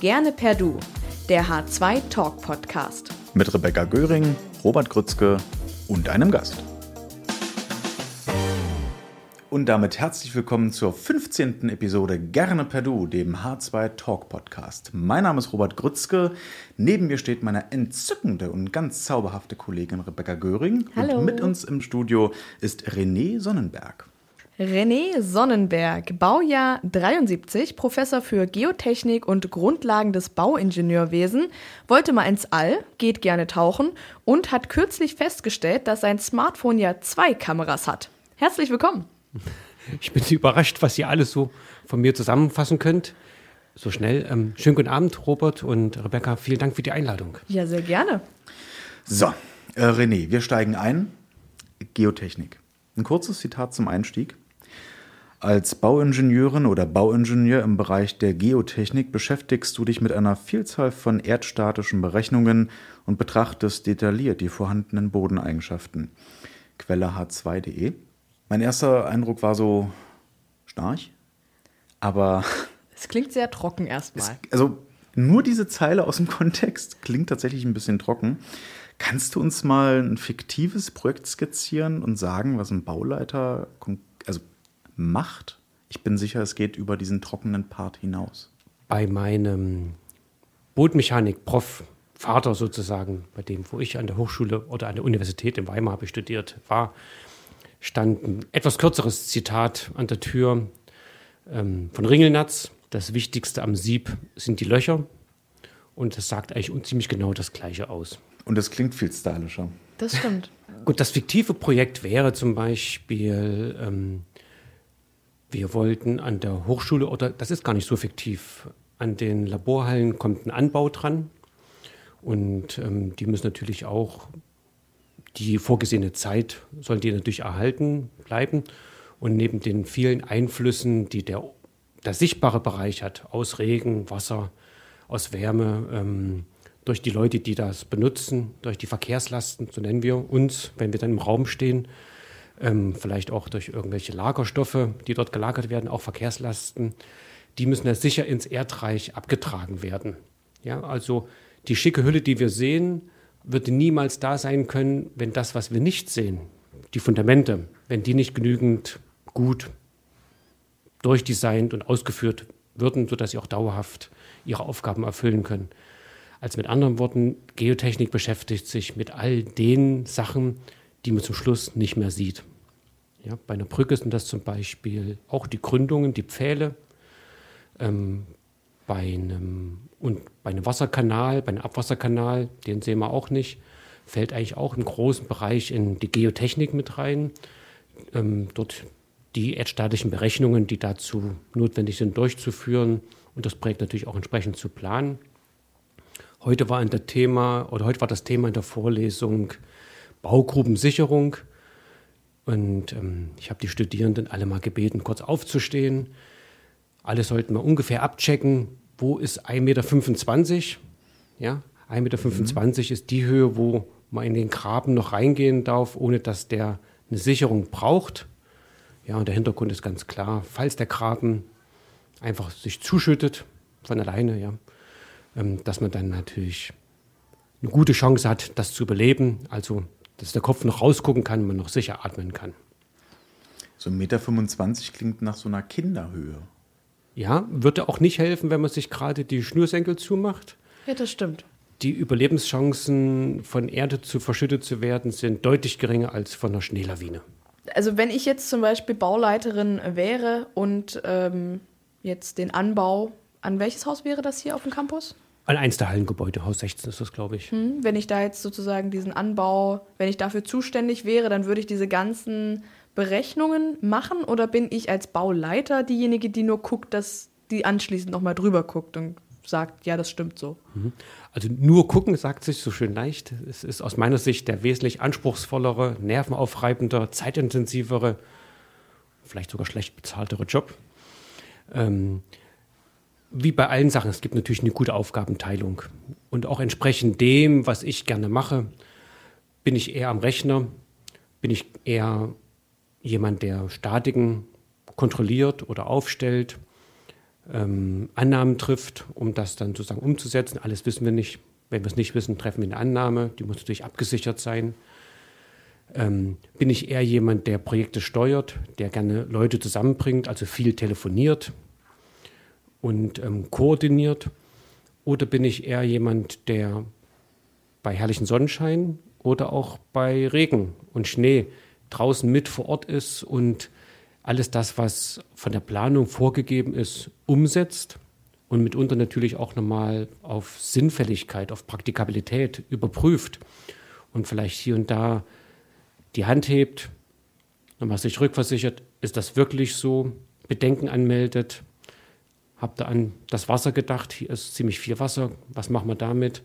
Gerne per Du, der H2 Talk Podcast. Mit Rebecca Göring, Robert Grützke und einem Gast. Und damit herzlich willkommen zur 15. Episode Gerne per Du, dem H2 Talk Podcast. Mein Name ist Robert Grützke. Neben mir steht meine entzückende und ganz zauberhafte Kollegin Rebecca Göring. Hallo. Und mit uns im Studio ist René Sonnenberg. René Sonnenberg, Baujahr 73, Professor für Geotechnik und Grundlagen des Bauingenieurwesen, wollte mal ins All, geht gerne tauchen und hat kürzlich festgestellt, dass sein Smartphone ja zwei Kameras hat. Herzlich willkommen. Ich bin überrascht, was ihr alles so von mir zusammenfassen könnt. So schnell. Ähm, schönen guten Abend, Robert und Rebecca. Vielen Dank für die Einladung. Ja, sehr gerne. So, äh, René, wir steigen ein. Geotechnik. Ein kurzes Zitat zum Einstieg. Als Bauingenieurin oder Bauingenieur im Bereich der Geotechnik beschäftigst du dich mit einer Vielzahl von erdstatischen Berechnungen und betrachtest detailliert die vorhandenen Bodeneigenschaften. Quelle h2.de. Mein erster Eindruck war so schnarch, aber Es klingt sehr trocken erstmal. also nur diese Zeile aus dem Kontext klingt tatsächlich ein bisschen trocken. Kannst du uns mal ein fiktives Projekt skizzieren und sagen, was ein Bauleiter kon- also macht? Ich bin sicher, es geht über diesen trockenen Part hinaus. Bei meinem Bootmechanik-Prof, Vater sozusagen, bei dem, wo ich an der Hochschule oder an der Universität in Weimar habe studiert war, stand ein etwas kürzeres Zitat an der Tür ähm, von Ringelnatz. Das Wichtigste am Sieb sind die Löcher. Und das sagt eigentlich ziemlich genau das Gleiche aus. Und es klingt viel stylischer. Das stimmt. Gut, das fiktive Projekt wäre zum Beispiel, ähm, wir wollten an der Hochschule, oder das ist gar nicht so fiktiv, an den Laborhallen kommt ein Anbau dran. Und ähm, die müssen natürlich auch die vorgesehene Zeit, sollen die natürlich erhalten bleiben. Und neben den vielen Einflüssen, die der, der sichtbare Bereich hat, aus Regen, Wasser, aus Wärme, ähm, durch die Leute, die das benutzen, durch die Verkehrslasten, so nennen wir uns, wenn wir dann im Raum stehen, ähm, vielleicht auch durch irgendwelche Lagerstoffe, die dort gelagert werden, auch Verkehrslasten, die müssen ja sicher ins Erdreich abgetragen werden. Ja, also die schicke Hülle, die wir sehen, würde niemals da sein können, wenn das, was wir nicht sehen, die Fundamente, wenn die nicht genügend gut durchdesignt und ausgeführt würden, sodass sie auch dauerhaft ihre Aufgaben erfüllen können. Also mit anderen Worten, Geotechnik beschäftigt sich mit all den Sachen, die man zum Schluss nicht mehr sieht. Ja, bei einer Brücke sind das zum Beispiel auch die Gründungen, die Pfähle. Ähm, bei, einem, und bei einem Wasserkanal, bei einem Abwasserkanal, den sehen wir auch nicht, fällt eigentlich auch im großen Bereich in die Geotechnik mit rein. Ähm, dort die erdstatischen Berechnungen, die dazu notwendig sind, durchzuführen und das Projekt natürlich auch entsprechend zu planen. Heute war, in der Thema, oder heute war das Thema in der Vorlesung Baugrubensicherung. Und ähm, ich habe die Studierenden alle mal gebeten, kurz aufzustehen. Alle sollten mal ungefähr abchecken, wo ist 1,25 Meter. Ja, 1,25 Meter ist die Höhe, wo man in den Graben noch reingehen darf, ohne dass der eine Sicherung braucht. Ja, und der Hintergrund ist ganz klar, falls der Graben einfach sich zuschüttet von alleine, ja, ähm, dass man dann natürlich eine gute Chance hat, das zu überleben. Also, dass der Kopf noch rausgucken kann, man noch sicher atmen kann. So 1,25 Meter klingt nach so einer Kinderhöhe. Ja, würde auch nicht helfen, wenn man sich gerade die Schnürsenkel zumacht. Ja, das stimmt. Die Überlebenschancen, von Erde zu verschüttet zu werden, sind deutlich geringer als von einer Schneelawine. Also wenn ich jetzt zum Beispiel Bauleiterin wäre und ähm, jetzt den Anbau, an welches Haus wäre das hier auf dem Campus? Eins der Hallengebäude, Haus 16 ist das, glaube ich. Hm, Wenn ich da jetzt sozusagen diesen Anbau, wenn ich dafür zuständig wäre, dann würde ich diese ganzen Berechnungen machen oder bin ich als Bauleiter diejenige, die nur guckt, dass die anschließend nochmal drüber guckt und sagt, ja, das stimmt so. Also nur gucken sagt sich so schön leicht. Es ist aus meiner Sicht der wesentlich anspruchsvollere, nervenaufreibender, zeitintensivere, vielleicht sogar schlecht bezahltere Job. Ähm, wie bei allen Sachen, es gibt natürlich eine gute Aufgabenteilung. Und auch entsprechend dem, was ich gerne mache, bin ich eher am Rechner, bin ich eher jemand, der Statiken kontrolliert oder aufstellt, ähm, Annahmen trifft, um das dann sozusagen umzusetzen. Alles wissen wir nicht. Wenn wir es nicht wissen, treffen wir eine Annahme. Die muss natürlich abgesichert sein. Ähm, bin ich eher jemand, der Projekte steuert, der gerne Leute zusammenbringt, also viel telefoniert und ähm, koordiniert? Oder bin ich eher jemand, der bei herrlichen Sonnenschein oder auch bei Regen und Schnee draußen mit vor Ort ist und alles das, was von der Planung vorgegeben ist, umsetzt und mitunter natürlich auch nochmal auf Sinnfälligkeit, auf Praktikabilität überprüft und vielleicht hier und da die Hand hebt, nochmal sich rückversichert, ist das wirklich so, Bedenken anmeldet, habt ihr an das Wasser gedacht, hier ist ziemlich viel Wasser, was machen wir damit?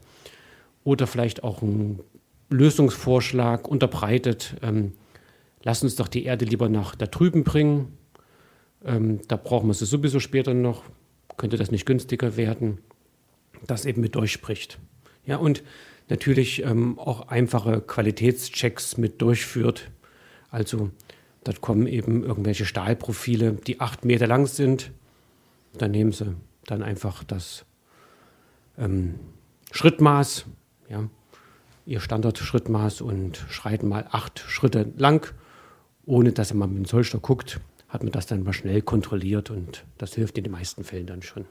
Oder vielleicht auch einen Lösungsvorschlag unterbreitet, ähm, lass uns doch die Erde lieber nach da drüben bringen. Ähm, da brauchen wir sie sowieso später noch. Könnte das nicht günstiger werden? Das eben mit durchspricht. Ja, und natürlich ähm, auch einfache Qualitätschecks mit durchführt. Also, dort kommen eben irgendwelche Stahlprofile, die acht Meter lang sind. Dann nehmen sie dann einfach das ähm, Schrittmaß, ja, ihr Standardschrittmaß und schreiten mal acht Schritte lang ohne dass man mit dem Zollstock guckt, hat man das dann mal schnell kontrolliert und das hilft in den meisten Fällen dann schon.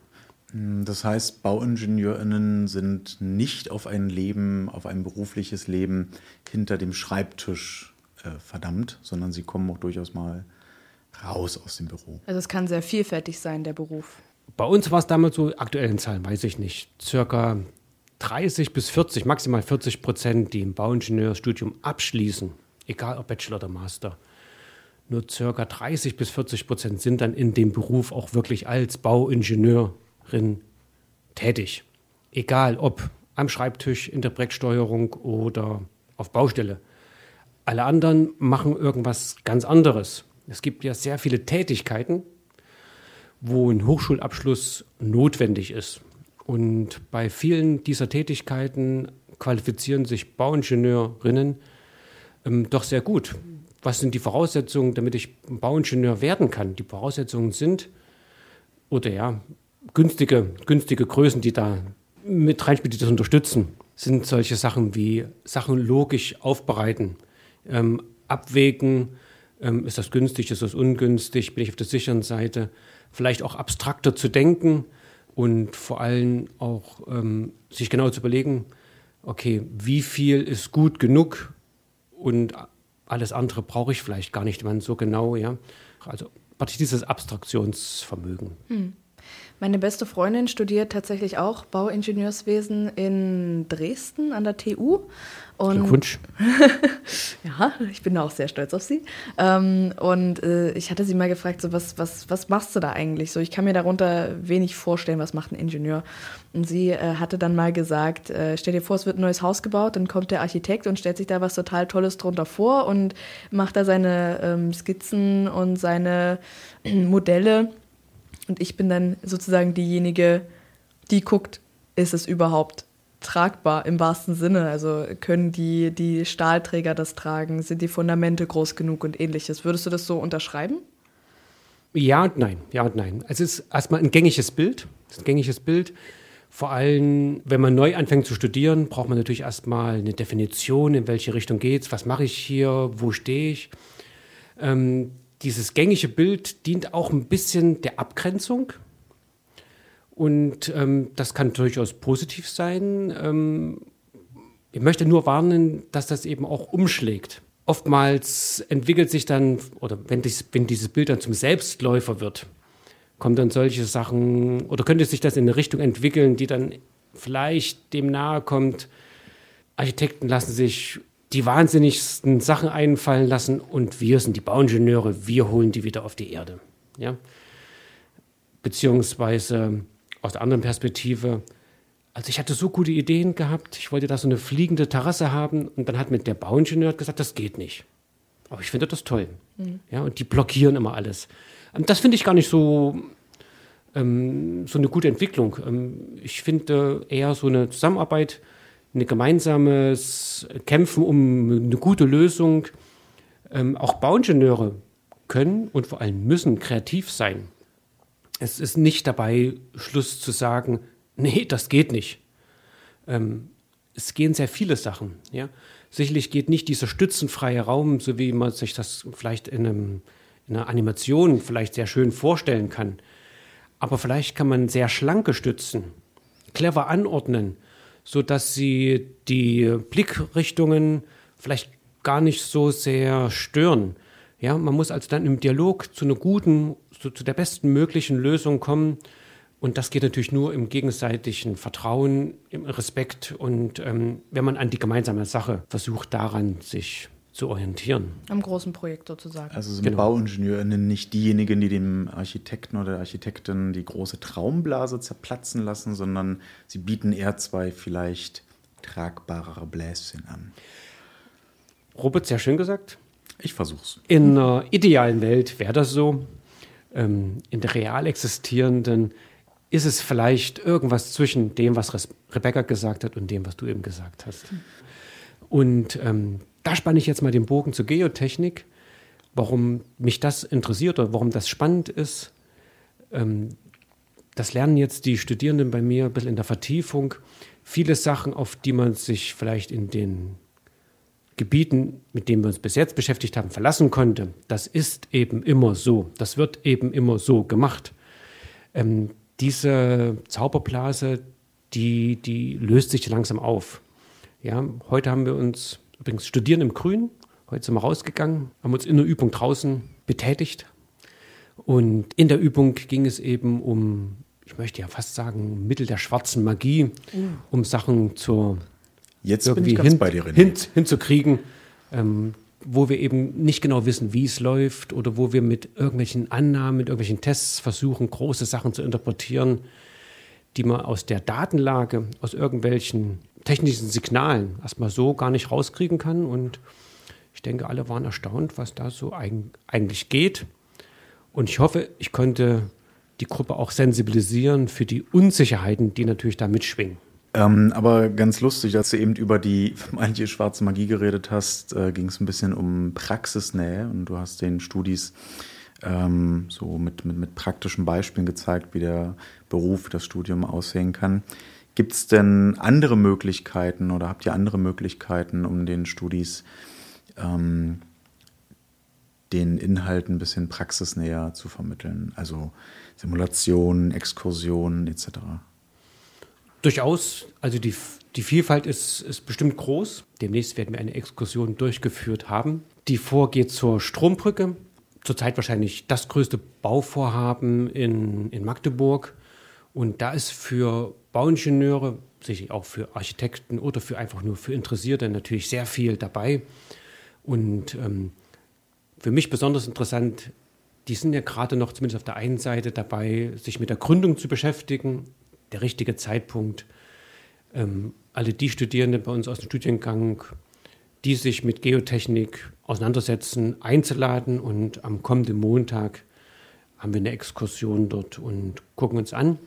Das heißt, BauingenieurInnen sind nicht auf ein Leben, auf ein berufliches Leben hinter dem Schreibtisch äh, verdammt, sondern sie kommen auch durchaus mal raus aus dem Büro. Also es kann sehr vielfältig sein, der Beruf. Bei uns war es damals so, aktuellen Zahlen weiß ich nicht, circa 30 bis 40, maximal 40 Prozent, die im Bauingenieurstudium abschließen, egal ob Bachelor oder Master, nur circa 30 bis 40 Prozent sind dann in dem Beruf auch wirklich als Bauingenieurin tätig. Egal ob am Schreibtisch, in der Projektsteuerung oder auf Baustelle. Alle anderen machen irgendwas ganz anderes. Es gibt ja sehr viele Tätigkeiten, wo ein Hochschulabschluss notwendig ist. Und bei vielen dieser Tätigkeiten qualifizieren sich Bauingenieurinnen ähm, doch sehr gut was sind die Voraussetzungen, damit ich Bauingenieur werden kann? Die Voraussetzungen sind, oder ja, günstige, günstige Größen, die da mit reinspielen, die das unterstützen, sind solche Sachen wie Sachen logisch aufbereiten, ähm, abwägen, ähm, ist das günstig, ist das ungünstig, bin ich auf der sicheren Seite, vielleicht auch abstrakter zu denken und vor allem auch ähm, sich genau zu überlegen, okay, wie viel ist gut genug und alles andere brauche ich vielleicht gar nicht man so genau, ja. Also praktisch dieses Abstraktionsvermögen. Hm. Meine beste Freundin studiert tatsächlich auch Bauingenieurswesen in Dresden an der TU. Und Glückwunsch. ja, ich bin auch sehr stolz auf sie. Ähm, und äh, ich hatte sie mal gefragt, so was, was, was machst du da eigentlich? So, ich kann mir darunter wenig vorstellen, was macht ein Ingenieur. Und sie äh, hatte dann mal gesagt, äh, stell dir vor, es wird ein neues Haus gebaut, dann kommt der Architekt und stellt sich da was total Tolles drunter vor und macht da seine ähm, Skizzen und seine Modelle und ich bin dann sozusagen diejenige, die guckt, ist es überhaupt tragbar im wahrsten Sinne? Also können die, die Stahlträger das tragen? Sind die Fundamente groß genug und ähnliches? Würdest du das so unterschreiben? Ja und nein, ja und nein. Es ist erstmal ein gängiges Bild. Ist ein gängiges Bild. Vor allem, wenn man neu anfängt zu studieren, braucht man natürlich erstmal eine Definition, in welche Richtung geht es, was mache ich hier, wo stehe ich. Ähm, dieses gängige Bild dient auch ein bisschen der Abgrenzung. Und ähm, das kann durchaus positiv sein. Ähm, ich möchte nur warnen, dass das eben auch umschlägt. Oftmals entwickelt sich dann, oder wenn, dies, wenn dieses Bild dann zum Selbstläufer wird, kommen dann solche Sachen, oder könnte sich das in eine Richtung entwickeln, die dann vielleicht dem nahe kommt. Architekten lassen sich die wahnsinnigsten Sachen einfallen lassen und wir sind die Bauingenieure, wir holen die wieder auf die Erde. Ja? Beziehungsweise aus der anderen Perspektive, also ich hatte so gute Ideen gehabt, ich wollte da so eine fliegende Terrasse haben und dann hat mir der Bauingenieur gesagt, das geht nicht. Aber ich finde das toll. Mhm. Ja, und die blockieren immer alles. Und das finde ich gar nicht so, ähm, so eine gute Entwicklung. Ähm, ich finde eher so eine Zusammenarbeit ein gemeinsames Kämpfen um eine gute Lösung. Ähm, auch Bauingenieure können und vor allem müssen kreativ sein. es ist nicht dabei, Schluss zu sagen, nee, das geht nicht. Ähm, es gehen sehr viele Sachen. Ja? Sicherlich geht nicht dieser stützenfreie Raum, so wie man sich das vielleicht in, einem, in einer Animation vielleicht sehr schön vorstellen kann. Aber vielleicht kann man sehr schlanke Stützen clever anordnen, sodass sie die Blickrichtungen vielleicht gar nicht so sehr stören. Ja, man muss also dann im Dialog zu einer guten, zu, zu der besten möglichen Lösung kommen. Und das geht natürlich nur im gegenseitigen Vertrauen, im Respekt und ähm, wenn man an die gemeinsame Sache versucht, daran sich zu orientieren. Am großen Projekt sozusagen. Also sind genau. BauingenieurInnen nicht diejenigen, die dem Architekten oder der Architektin die große Traumblase zerplatzen lassen, sondern sie bieten eher zwei vielleicht tragbarere Bläschen an. Robert, sehr schön gesagt. Ich versuch's. In einer idealen Welt wäre das so. Ähm, in der real existierenden ist es vielleicht irgendwas zwischen dem, was Rebecca gesagt hat und dem, was du eben gesagt hast. Und ähm, da spanne ich jetzt mal den Bogen zur Geotechnik, warum mich das interessiert oder warum das spannend ist. Ähm, das lernen jetzt die Studierenden bei mir ein bisschen in der Vertiefung. Viele Sachen, auf die man sich vielleicht in den Gebieten, mit denen wir uns bis jetzt beschäftigt haben, verlassen konnte. Das ist eben immer so. Das wird eben immer so gemacht. Ähm, diese Zauberblase, die, die löst sich langsam auf. Ja, heute haben wir uns übrigens studieren im Grün. Heute sind wir rausgegangen, haben uns in der Übung draußen betätigt. Und in der Übung ging es eben um, ich möchte ja fast sagen, Mittel der schwarzen Magie, mhm. um Sachen zur Jetzt irgendwie hin, bei dir, René. Hin, hinzukriegen, ähm, wo wir eben nicht genau wissen, wie es läuft oder wo wir mit irgendwelchen Annahmen, mit irgendwelchen Tests versuchen, große Sachen zu interpretieren, die man aus der Datenlage, aus irgendwelchen technischen Signalen erstmal so gar nicht rauskriegen kann. Und ich denke, alle waren erstaunt, was da so eigentlich geht. Und ich hoffe, ich konnte die Gruppe auch sensibilisieren für die Unsicherheiten, die natürlich da mitschwingen. Ähm, aber ganz lustig, als du eben über die vermeintliche schwarze Magie geredet hast, äh, ging es ein bisschen um Praxisnähe und du hast den Studis ähm, so mit, mit, mit praktischen Beispielen gezeigt, wie der Beruf, das Studium aussehen kann. Gibt es denn andere Möglichkeiten oder habt ihr andere Möglichkeiten, um den Studis ähm, den Inhalt ein bisschen praxisnäher zu vermitteln? Also Simulationen, Exkursionen etc. Durchaus, also die, die Vielfalt ist, ist bestimmt groß. Demnächst werden wir eine Exkursion durchgeführt haben. Die vorgeht zur Strombrücke. Zurzeit wahrscheinlich das größte Bauvorhaben in, in Magdeburg. Und da ist für Bauingenieure, sicherlich auch für Architekten oder für einfach nur für Interessierte natürlich sehr viel dabei. Und ähm, für mich besonders interessant, die sind ja gerade noch zumindest auf der einen Seite dabei, sich mit der Gründung zu beschäftigen, der richtige Zeitpunkt. Ähm, alle die Studierenden bei uns aus dem Studiengang, die sich mit Geotechnik auseinandersetzen, einzuladen. Und am kommenden Montag haben wir eine Exkursion dort und gucken uns an,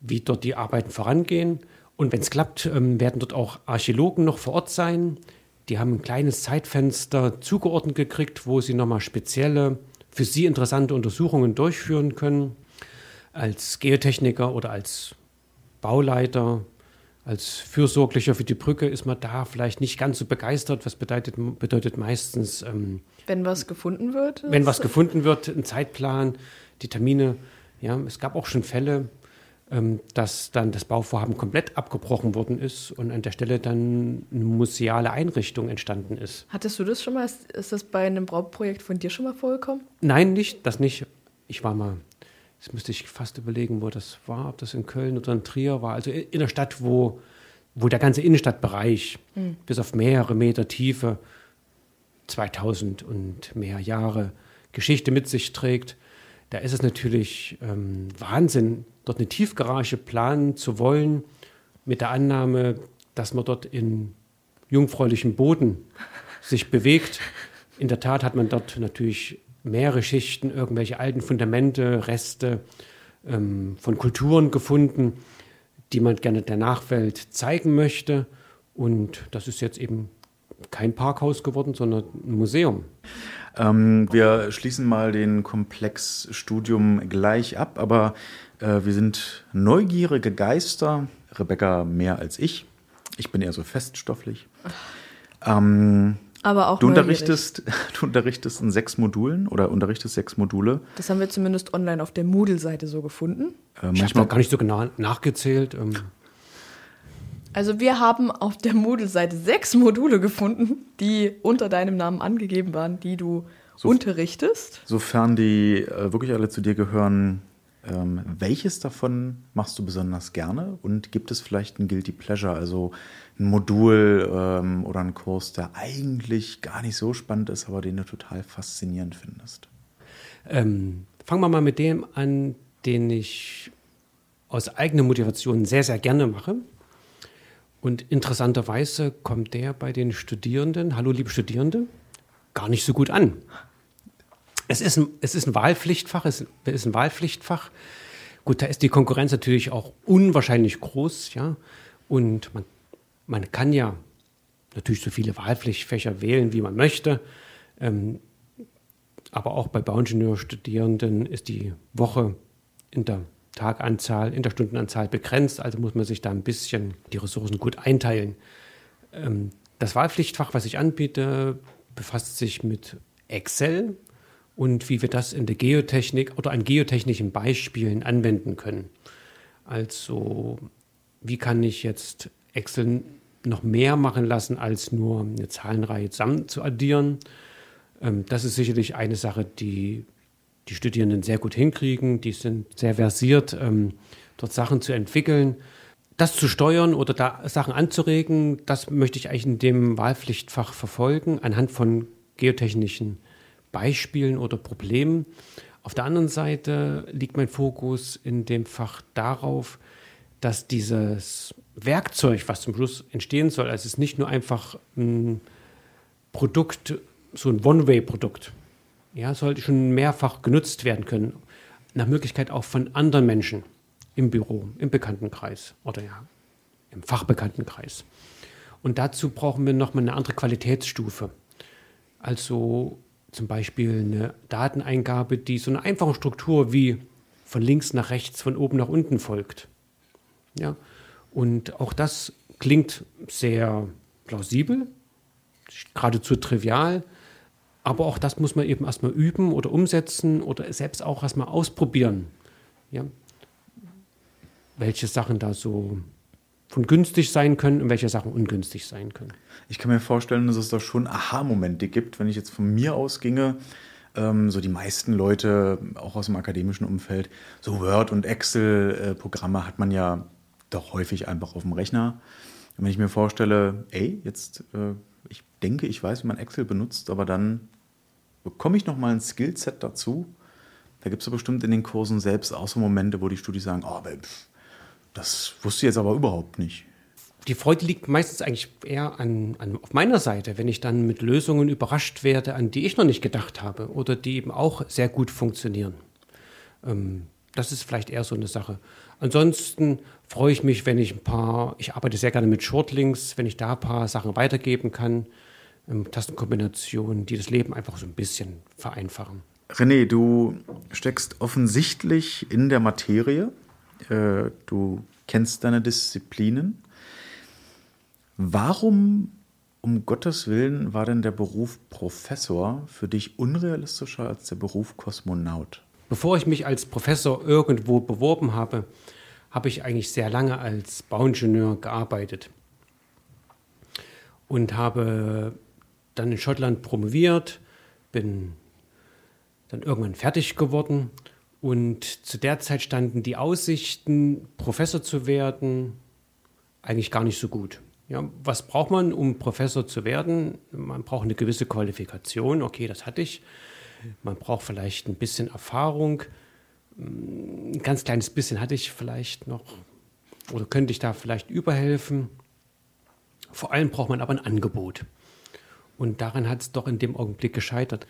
wie dort die Arbeiten vorangehen. Und wenn es klappt, ähm, werden dort auch Archäologen noch vor Ort sein. Die haben ein kleines Zeitfenster zugeordnet gekriegt, wo sie nochmal spezielle, für sie interessante Untersuchungen durchführen können. Als Geotechniker oder als Bauleiter, als Fürsorglicher für die Brücke ist man da vielleicht nicht ganz so begeistert. Was bedeutet, bedeutet meistens. Ähm, wenn was gefunden wird? Wenn was gefunden wird, ein Zeitplan, die Termine. Ja, es gab auch schon Fälle, dass dann das Bauvorhaben komplett abgebrochen worden ist und an der Stelle dann eine museale Einrichtung entstanden ist. Hattest du das schon mal? Ist das bei einem Bauprojekt von dir schon mal vorgekommen? Nein, nicht, das nicht. Ich war mal Jetzt müsste ich fast überlegen, wo das war, ob das in Köln oder in Trier war. Also in der Stadt, wo, wo der ganze Innenstadtbereich mhm. bis auf mehrere Meter Tiefe 2000 und mehr Jahre Geschichte mit sich trägt. Da ist es natürlich ähm, Wahnsinn, dort eine Tiefgarage planen zu wollen, mit der Annahme, dass man dort in jungfräulichem Boden sich bewegt. In der Tat hat man dort natürlich mehrere Schichten, irgendwelche alten Fundamente, Reste ähm, von Kulturen gefunden, die man gerne der Nachwelt zeigen möchte. Und das ist jetzt eben kein Parkhaus geworden, sondern ein Museum. Ähm, wir schließen mal den Komplex Studium gleich ab, aber äh, wir sind neugierige Geister. Rebecca mehr als ich. Ich bin eher so feststofflich. Ähm, Aber auch du neugierig. unterrichtest, du unterrichtest in sechs Modulen oder unterrichtest sechs Module. Das haben wir zumindest online auf der Moodle-Seite so gefunden. Äh, Ich habe manchmal noch gar nicht so genau nachgezählt. Ähm, Also wir haben auf der Moodle-Seite sechs Module gefunden, die unter deinem Namen angegeben waren, die du unterrichtest. Sofern die äh, wirklich alle zu dir gehören, ähm, welches davon machst du besonders gerne? Und gibt es vielleicht ein Guilty Pleasure, also ein Modul ähm, oder einen Kurs, der eigentlich gar nicht so spannend ist, aber den du total faszinierend findest? Ähm, fangen wir mal mit dem an, den ich aus eigener Motivation sehr, sehr gerne mache. Und interessanterweise kommt der bei den Studierenden, hallo liebe Studierende, gar nicht so gut an. Es ist ein, es ist ein Wahlpflichtfach, es ist ein Wahlpflichtfach. Gut, da ist die Konkurrenz natürlich auch unwahrscheinlich groß, ja. Und man, man kann ja natürlich so viele Wahlpflichtfächer wählen, wie man möchte. Ähm, aber auch bei Bauingenieurstudierenden ist die Woche in der Taganzahl, in der Stundenanzahl begrenzt, also muss man sich da ein bisschen die Ressourcen gut einteilen. Ähm, das Wahlpflichtfach, was ich anbiete, befasst sich mit Excel und wie wir das in der Geotechnik oder an geotechnischen Beispielen anwenden können. Also, wie kann ich jetzt Excel noch mehr machen lassen, als nur eine Zahlenreihe zusammen zu addieren? Ähm, das ist sicherlich eine Sache, die die Studierenden sehr gut hinkriegen. Die sind sehr versiert, ähm, dort Sachen zu entwickeln. Das zu steuern oder da Sachen anzuregen, das möchte ich eigentlich in dem Wahlpflichtfach verfolgen, anhand von geotechnischen Beispielen oder Problemen. Auf der anderen Seite liegt mein Fokus in dem Fach darauf, dass dieses Werkzeug, was zum Schluss entstehen soll, also es ist nicht nur einfach ein Produkt, so ein One-Way-Produkt, ja, sollte schon mehrfach genutzt werden können. Nach Möglichkeit auch von anderen Menschen im Büro, im Bekanntenkreis oder ja, im Fachbekanntenkreis. Und dazu brauchen wir nochmal eine andere Qualitätsstufe. Also zum Beispiel eine Dateneingabe, die so eine einfache Struktur wie von links nach rechts, von oben nach unten folgt. Ja, und auch das klingt sehr plausibel, geradezu trivial, aber auch das muss man eben erstmal üben oder umsetzen oder selbst auch erstmal ausprobieren. Ja? Welche Sachen da so von günstig sein können und welche Sachen ungünstig sein können. Ich kann mir vorstellen, dass es da schon Aha-Momente gibt, wenn ich jetzt von mir ausginge. Ähm, so die meisten Leute, auch aus dem akademischen Umfeld, so Word- und Excel-Programme hat man ja doch häufig einfach auf dem Rechner. Und wenn ich mir vorstelle, ey, jetzt, äh, denke, ich weiß, wie man Excel benutzt, aber dann bekomme ich nochmal ein Skillset dazu. Da gibt es ja bestimmt in den Kursen selbst auch so Momente, wo die Studis sagen, oh, das wusste ich jetzt aber überhaupt nicht. Die Freude liegt meistens eigentlich eher an, an, auf meiner Seite, wenn ich dann mit Lösungen überrascht werde, an die ich noch nicht gedacht habe oder die eben auch sehr gut funktionieren. Ähm, das ist vielleicht eher so eine Sache. Ansonsten freue ich mich, wenn ich ein paar, ich arbeite sehr gerne mit Shortlinks, wenn ich da ein paar Sachen weitergeben kann, ähm, Tastenkombinationen, die das Leben einfach so ein bisschen vereinfachen. René, du steckst offensichtlich in der Materie. Äh, du kennst deine Disziplinen. Warum, um Gottes Willen, war denn der Beruf Professor für dich unrealistischer als der Beruf Kosmonaut? Bevor ich mich als Professor irgendwo beworben habe, habe ich eigentlich sehr lange als Bauingenieur gearbeitet und habe dann in Schottland promoviert, bin dann irgendwann fertig geworden und zu der Zeit standen die Aussichten, Professor zu werden, eigentlich gar nicht so gut. Ja, was braucht man, um Professor zu werden? Man braucht eine gewisse Qualifikation. Okay, das hatte ich. Man braucht vielleicht ein bisschen Erfahrung. Ein ganz kleines bisschen hatte ich vielleicht noch oder könnte ich da vielleicht überhelfen. Vor allem braucht man aber ein Angebot. Und daran hat es doch in dem Augenblick gescheitert.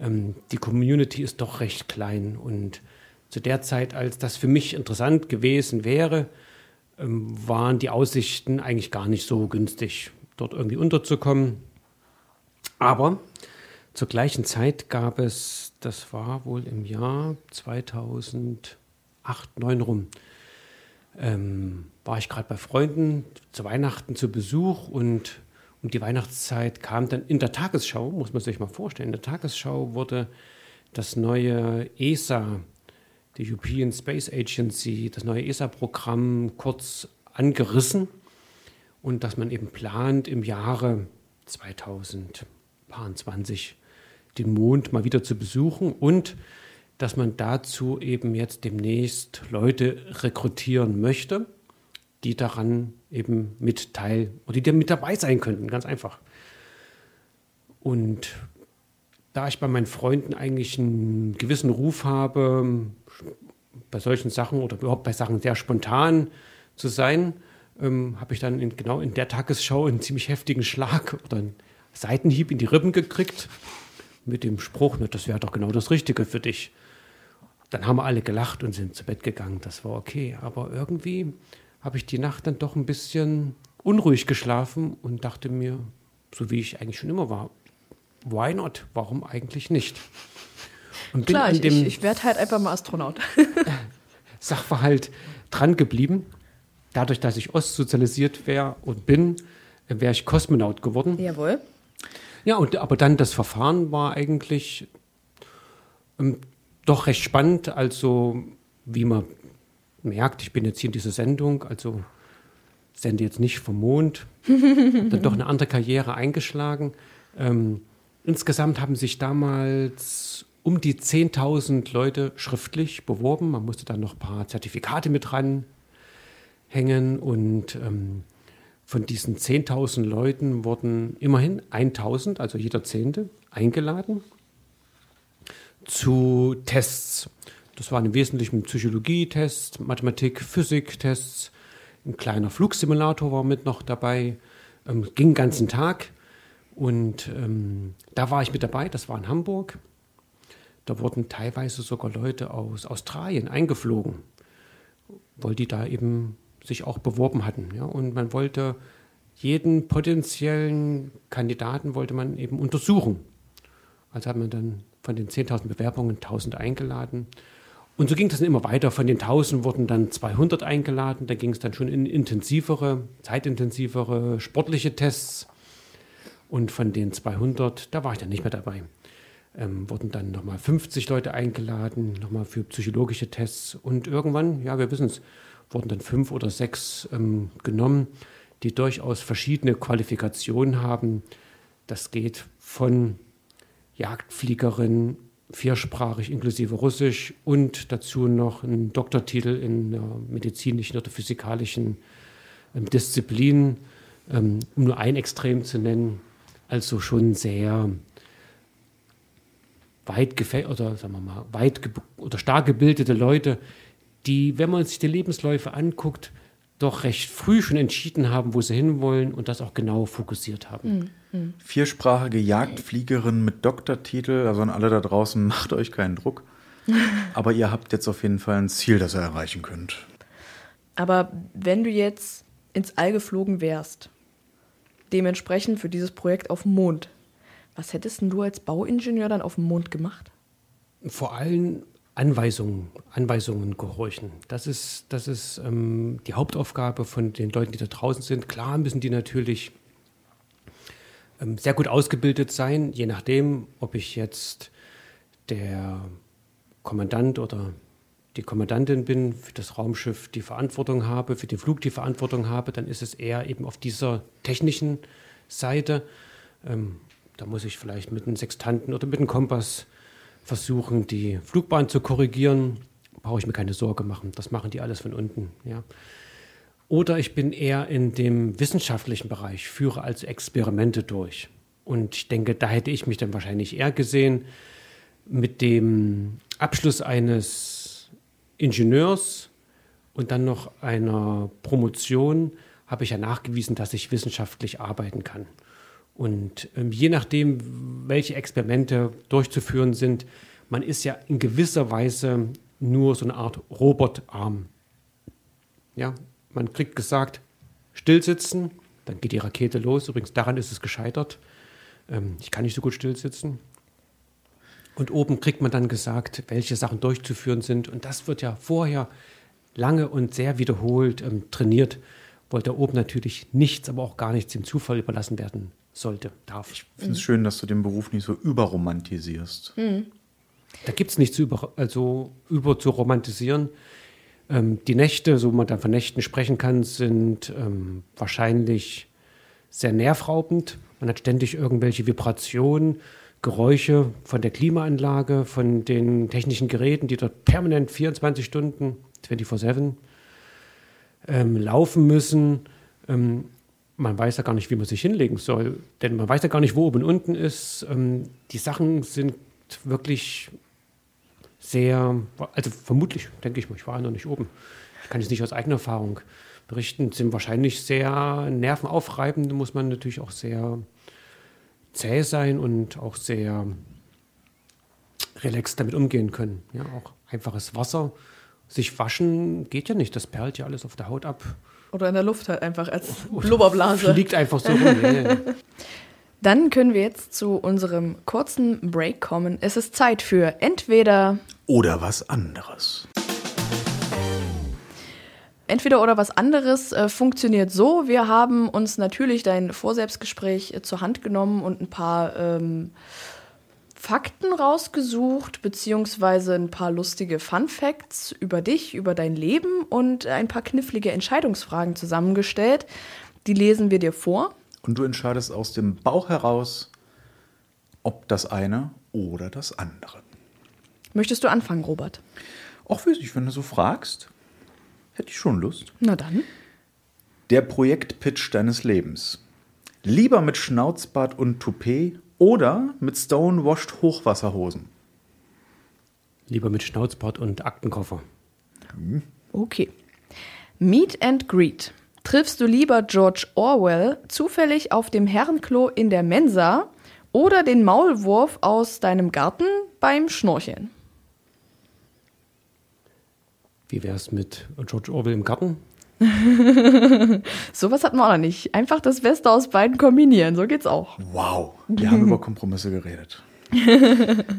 Ähm, die Community ist doch recht klein. Und zu der Zeit, als das für mich interessant gewesen wäre, ähm, waren die Aussichten eigentlich gar nicht so günstig, dort irgendwie unterzukommen. Aber zur gleichen Zeit gab es, das war wohl im Jahr 2008, 2009 rum, ähm, war ich gerade bei Freunden zu Weihnachten zu Besuch und um die Weihnachtszeit kam dann in der Tagesschau, muss man sich mal vorstellen, in der Tagesschau wurde das neue ESA, die European Space Agency, das neue ESA-Programm kurz angerissen und dass man eben plant, im Jahre 2020 den Mond mal wieder zu besuchen und dass man dazu eben jetzt demnächst Leute rekrutieren möchte, die daran eben mit teil oder die mit dabei sein könnten, ganz einfach. Und da ich bei meinen Freunden eigentlich einen gewissen Ruf habe, bei solchen Sachen oder überhaupt bei Sachen sehr spontan zu sein, ähm, habe ich dann in, genau in der Tagesschau einen ziemlich heftigen Schlag oder einen Seitenhieb in die Rippen gekriegt mit dem Spruch, das wäre doch genau das Richtige für dich. Dann haben alle gelacht und sind zu Bett gegangen. Das war okay. Aber irgendwie habe ich die Nacht dann doch ein bisschen unruhig geschlafen und dachte mir, so wie ich eigentlich schon immer war, why not? Warum eigentlich nicht? Und Klar, ich, ich, ich werde halt einfach mal Astronaut. Sachverhalt dran geblieben. Dadurch, dass ich ostsozialisiert wäre und bin, wäre ich Kosmonaut geworden. Jawohl. Ja, und, aber dann das Verfahren war eigentlich ähm, doch recht spannend. Also, wie man merkt, ich bin jetzt hier in dieser Sendung, also sende jetzt nicht vom Mond, dann doch eine andere Karriere eingeschlagen. Ähm, insgesamt haben sich damals um die 10.000 Leute schriftlich beworben. Man musste dann noch ein paar Zertifikate mit dranhängen und ähm, von diesen 10.000 Leuten wurden immerhin 1.000, also jeder Zehnte, eingeladen zu Tests. Das waren im Wesentlichen Psychologie-Tests, Mathematik, Physik-Tests. Ein kleiner Flugsimulator war mit noch dabei. Ähm, ging den ganzen Tag. Und ähm, da war ich mit dabei, das war in Hamburg. Da wurden teilweise sogar Leute aus Australien eingeflogen, weil die da eben sich auch beworben hatten. Ja? Und man wollte jeden potenziellen Kandidaten wollte man eben untersuchen. Also hat man dann von den 10.000 Bewerbungen 1.000 eingeladen. Und so ging das dann immer weiter. Von den 1.000 wurden dann 200 eingeladen. Da ging es dann schon in intensivere, zeitintensivere sportliche Tests. Und von den 200, da war ich dann nicht mehr dabei. Ähm, wurden dann nochmal 50 Leute eingeladen, nochmal für psychologische Tests. Und irgendwann, ja, wir wissen es, wurden dann fünf oder sechs ähm, genommen, die durchaus verschiedene Qualifikationen haben. Das geht von Jagdfliegerin, viersprachig inklusive Russisch und dazu noch einen Doktortitel in medizinischen oder physikalischen ähm, Disziplin, ähm, um nur ein Extrem zu nennen. Also schon sehr weit oder sagen wir mal weit oder stark gebildete Leute, die, wenn man sich die Lebensläufe anguckt, doch recht früh schon entschieden haben, wo sie hinwollen und das auch genau fokussiert haben. Mhm. Viersprachige Jagdfliegerin mit Doktortitel, also an alle da draußen, macht euch keinen Druck. Aber ihr habt jetzt auf jeden Fall ein Ziel, das ihr erreichen könnt. Aber wenn du jetzt ins All geflogen wärst, dementsprechend für dieses Projekt auf dem Mond, was hättest du als Bauingenieur dann auf dem Mond gemacht? Vor allem Anweisungen, Anweisungen gehorchen. Das ist, das ist ähm, die Hauptaufgabe von den Leuten, die da draußen sind. Klar müssen die natürlich ähm, sehr gut ausgebildet sein, je nachdem, ob ich jetzt der Kommandant oder die Kommandantin bin, für das Raumschiff die Verantwortung habe, für den Flug die Verantwortung habe, dann ist es eher eben auf dieser technischen Seite. Ähm, da muss ich vielleicht mit einem Sextanten oder mit einem Kompass versuchen, die Flugbahn zu korrigieren, brauche ich mir keine Sorge machen. Das machen die alles von unten. Ja. Oder ich bin eher in dem wissenschaftlichen Bereich, führe also Experimente durch. Und ich denke, da hätte ich mich dann wahrscheinlich eher gesehen mit dem Abschluss eines Ingenieurs und dann noch einer Promotion habe ich ja nachgewiesen, dass ich wissenschaftlich arbeiten kann. Und ähm, je nachdem, welche Experimente durchzuführen sind, man ist ja in gewisser Weise nur so eine Art Robotarm. Ja, man kriegt gesagt, stillsitzen, dann geht die Rakete los. Übrigens, daran ist es gescheitert. Ähm, ich kann nicht so gut still sitzen. Und oben kriegt man dann gesagt, welche Sachen durchzuführen sind. Und das wird ja vorher lange und sehr wiederholt ähm, trainiert, weil da oben natürlich nichts, aber auch gar nichts dem Zufall überlassen werden sollte, darf. Ich finde es mhm. schön, dass du den Beruf nicht so überromantisierst. Mhm. Da gibt es nichts über, also über zu romantisieren. Ähm, die Nächte, so man dann von Nächten sprechen kann, sind ähm, wahrscheinlich sehr nervraubend. Man hat ständig irgendwelche Vibrationen Geräusche von der Klimaanlage, von den technischen Geräten, die dort permanent 24 Stunden, 24-7 ähm, laufen müssen. Ähm, man weiß ja gar nicht, wie man sich hinlegen soll, denn man weiß ja gar nicht, wo oben und unten ist. Ähm, die Sachen sind wirklich sehr, also vermutlich, denke ich mal, ich war noch nicht oben. Ich kann jetzt nicht aus eigener Erfahrung berichten, sind wahrscheinlich sehr nervenaufreibend, muss man natürlich auch sehr zäh sein und auch sehr relaxed damit umgehen können. Ja, auch einfaches Wasser. Sich waschen geht ja nicht, das perlt ja alles auf der Haut ab. Oder in der Luft halt einfach als Blubberblase. Fliegt einfach so rum. Ja, Dann können wir jetzt zu unserem kurzen Break kommen. Es ist Zeit für entweder oder was anderes. Entweder oder was anderes äh, funktioniert so. Wir haben uns natürlich dein Vorselbstgespräch äh, zur Hand genommen und ein paar ähm, Fakten rausgesucht, beziehungsweise ein paar lustige Fun Facts über dich, über dein Leben und ein paar knifflige Entscheidungsfragen zusammengestellt. Die lesen wir dir vor. Und du entscheidest aus dem Bauch heraus, ob das eine oder das andere. Möchtest du anfangen, Robert? Auch weiß ich, wenn du so fragst. Hätte ich schon Lust. Na dann. Der Projektpitch deines Lebens. Lieber mit Schnauzbart und Toupet oder mit Stonewashed Hochwasserhosen? Lieber mit Schnauzbart und Aktenkoffer. Okay. Meet and Greet. Triffst du lieber George Orwell zufällig auf dem Herrenklo in der Mensa oder den Maulwurf aus deinem Garten beim Schnorcheln? Wie wäre es mit George Orwell im Garten? Sowas hat man auch noch nicht. Einfach das Beste aus beiden kombinieren, so geht's auch. Wow, wir haben über Kompromisse geredet.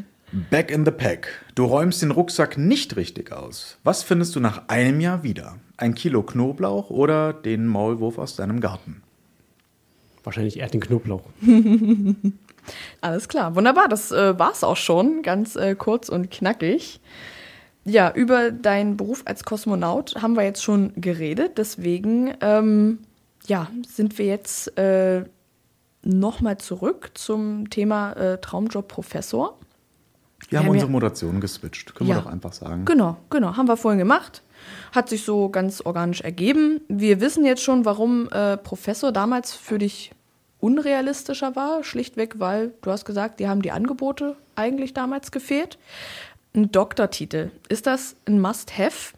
Back in the Pack. Du räumst den Rucksack nicht richtig aus. Was findest du nach einem Jahr wieder? Ein Kilo Knoblauch oder den Maulwurf aus deinem Garten? Wahrscheinlich eher den Knoblauch. Alles klar, wunderbar. Das äh, war's auch schon. Ganz äh, kurz und knackig. Ja, über deinen Beruf als Kosmonaut haben wir jetzt schon geredet. Deswegen, ähm, ja, sind wir jetzt äh, nochmal zurück zum Thema äh, Traumjob Professor. Wir, wir haben, haben unsere Moderation geswitcht, können ja, wir doch einfach sagen. Genau, genau, haben wir vorhin gemacht. Hat sich so ganz organisch ergeben. Wir wissen jetzt schon, warum äh, Professor damals für dich unrealistischer war, schlichtweg, weil du hast gesagt, die haben die Angebote eigentlich damals gefehlt. Ein Doktortitel, ist das ein Must-Have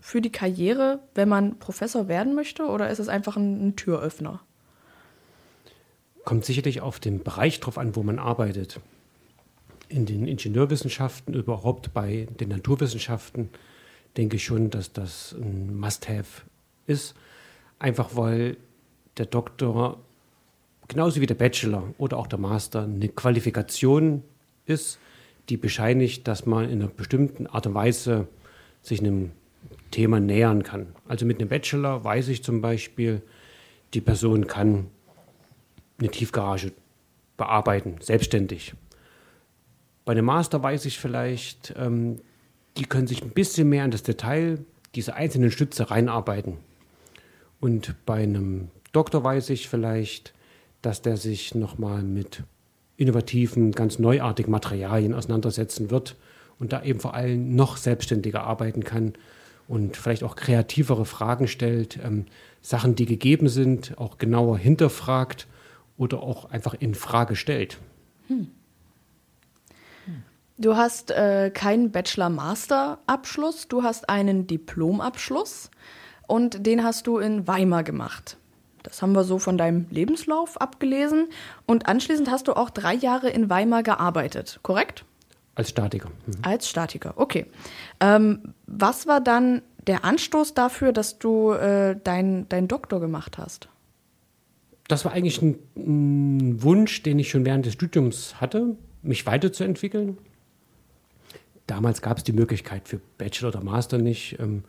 für die Karriere, wenn man Professor werden möchte, oder ist es einfach ein, ein Türöffner? Kommt sicherlich auf den Bereich drauf an, wo man arbeitet. In den Ingenieurwissenschaften, überhaupt bei den Naturwissenschaften, denke ich schon, dass das ein Must-Have ist. Einfach weil der Doktor genauso wie der Bachelor oder auch der Master eine Qualifikation ist, die bescheinigt, dass man in einer bestimmten Art und Weise sich einem Thema nähern kann. Also mit einem Bachelor weiß ich zum Beispiel, die Person kann eine Tiefgarage bearbeiten, selbstständig. Bei einem Master weiß ich vielleicht, ähm, die können sich ein bisschen mehr an das Detail dieser einzelnen Stütze reinarbeiten. Und bei einem Doktor weiß ich vielleicht, dass der sich nochmal mit innovativen, ganz neuartigen Materialien auseinandersetzen wird und da eben vor allem noch selbstständiger arbeiten kann und vielleicht auch kreativere Fragen stellt, ähm, Sachen, die gegeben sind, auch genauer hinterfragt oder auch einfach in Frage stellt. Hm. Du hast äh, keinen Bachelor-Master-Abschluss, du hast einen Diplomabschluss und den hast du in Weimar gemacht. Das haben wir so von deinem Lebenslauf abgelesen. Und anschließend hast du auch drei Jahre in Weimar gearbeitet, korrekt? Als Statiker. Mhm. Als Statiker, okay. Ähm, was war dann der Anstoß dafür, dass du äh, deinen dein Doktor gemacht hast? das war eigentlich ein, ein, Wunsch, den ich schon während des Studiums hatte, mich weiterzuentwickeln. Damals gab es die Möglichkeit für Bachelor oder Master nicht. Ähm,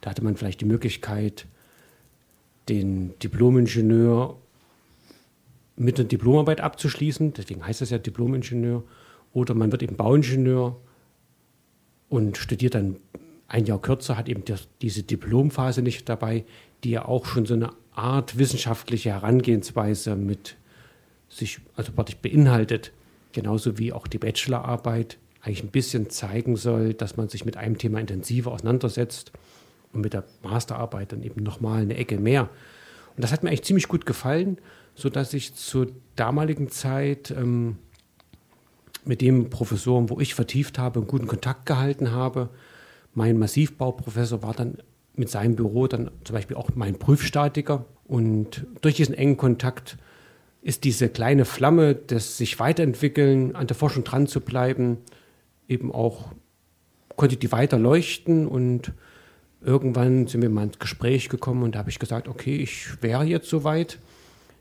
da hatte man vielleicht die Möglichkeit, den Diplomingenieur mit einer Diplomarbeit abzuschließen. Deswegen heißt das ja Diplomingenieur. Oder man wird eben Bauingenieur und studiert dann ein Jahr kürzer, hat eben diese Diplomphase nicht dabei, die ja auch schon so eine Art wissenschaftliche Herangehensweise mit sich, also praktisch beinhaltet, genauso wie auch die Bachelorarbeit eigentlich ein bisschen zeigen soll, dass man sich mit einem Thema intensiver auseinandersetzt und mit der Masterarbeit dann eben nochmal eine Ecke mehr. Und das hat mir eigentlich ziemlich gut gefallen, sodass ich zur damaligen Zeit ähm, mit dem Professoren, wo ich vertieft habe, einen guten Kontakt gehalten habe. Mein Massivbauprofessor war dann mit seinem Büro dann zum Beispiel auch mein Prüfstatiker. Und durch diesen engen Kontakt ist diese kleine Flamme des sich weiterentwickeln, an der Forschung dran zu bleiben, eben auch, konnte die weiter leuchten und irgendwann sind wir mal ins Gespräch gekommen und da habe ich gesagt, okay, ich wäre jetzt soweit.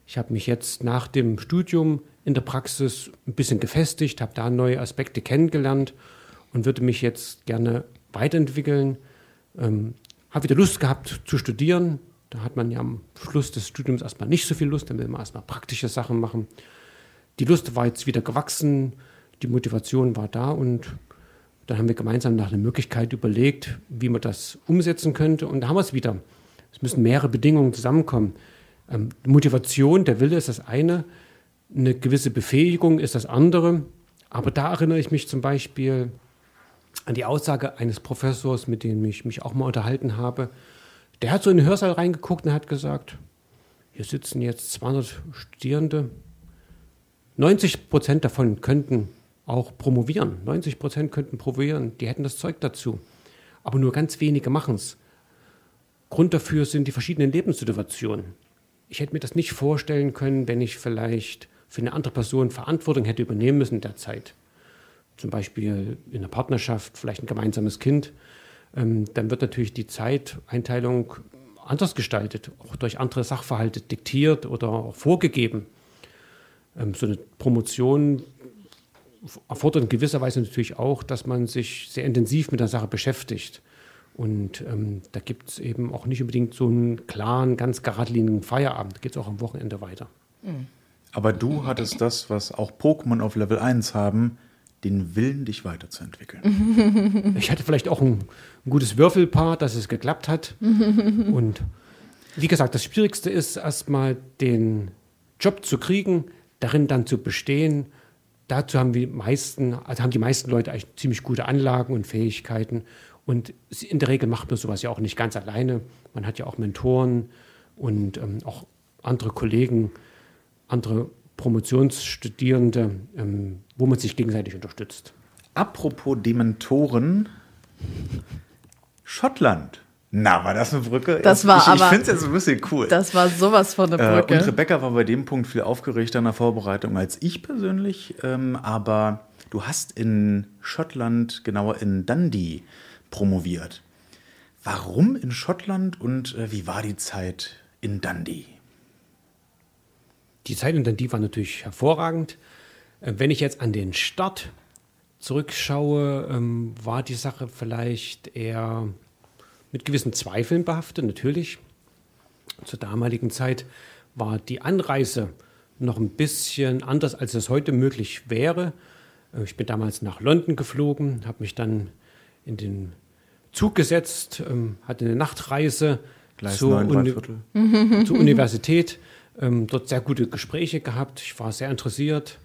Ich habe mich jetzt nach dem Studium in der Praxis ein bisschen gefestigt, habe da neue Aspekte kennengelernt und würde mich jetzt gerne weiterentwickeln. Ähm, habe wieder Lust gehabt zu studieren. Da hat man ja am Schluss des Studiums erstmal nicht so viel Lust, dann will man erstmal praktische Sachen machen. Die Lust war jetzt wieder gewachsen, die Motivation war da und dann haben wir gemeinsam nach einer Möglichkeit überlegt, wie man das umsetzen könnte und da haben wir es wieder. Es müssen mehrere Bedingungen zusammenkommen. Ähm, Motivation, der Wille ist das eine, eine gewisse Befähigung ist das andere. Aber da erinnere ich mich zum Beispiel an die Aussage eines Professors, mit dem ich mich auch mal unterhalten habe. Der hat so in den Hörsaal reingeguckt und hat gesagt, hier sitzen jetzt 200 Studierende. 90 Prozent davon könnten auch promovieren. 90 Prozent könnten promovieren. Die hätten das Zeug dazu. Aber nur ganz wenige machen es. Grund dafür sind die verschiedenen Lebenssituationen. Ich hätte mir das nicht vorstellen können, wenn ich vielleicht für eine andere Person Verantwortung hätte übernehmen müssen in der Zeit zum Beispiel in einer Partnerschaft, vielleicht ein gemeinsames Kind, ähm, dann wird natürlich die Zeiteinteilung anders gestaltet, auch durch andere Sachverhalte diktiert oder vorgegeben. Ähm, so eine Promotion erfordert in gewisser Weise natürlich auch, dass man sich sehr intensiv mit der Sache beschäftigt. Und ähm, da gibt es eben auch nicht unbedingt so einen klaren, ganz geradlinigen Feierabend. Da geht es auch am Wochenende weiter. Aber du hattest das, was auch Pokémon auf Level 1 haben, den Willen, dich weiterzuentwickeln. Ich hatte vielleicht auch ein, ein gutes Würfelpaar, dass es geklappt hat. Und wie gesagt, das Schwierigste ist erstmal den Job zu kriegen, darin dann zu bestehen. Dazu haben die meisten, also haben die meisten Leute eigentlich ziemlich gute Anlagen und Fähigkeiten. Und in der Regel macht man sowas ja auch nicht ganz alleine. Man hat ja auch Mentoren und ähm, auch andere Kollegen, andere Promotionsstudierende, ähm, wo man sich gegenseitig unterstützt. Apropos Dementoren, Schottland. Na, war das eine Brücke? Das war ich, aber. Ich finde es jetzt ein bisschen cool. Das war sowas von eine Brücke. Äh, und Rebecca war bei dem Punkt viel aufgeregter in der Vorbereitung als ich persönlich. Ähm, aber du hast in Schottland, genauer in Dundee, promoviert. Warum in Schottland und äh, wie war die Zeit in Dundee? Die Zeit in Dundee war natürlich hervorragend. Äh, wenn ich jetzt an den Start zurückschaue, ähm, war die Sache vielleicht eher mit gewissen Zweifeln behaftet, natürlich. Zur damaligen Zeit war die Anreise noch ein bisschen anders, als es heute möglich wäre. Äh, ich bin damals nach London geflogen, habe mich dann in den Zug gesetzt, ähm, hatte eine Nachtreise zur, Uni zur Universität ähm, dort sehr gute Gespräche gehabt. Ich war sehr interessiert.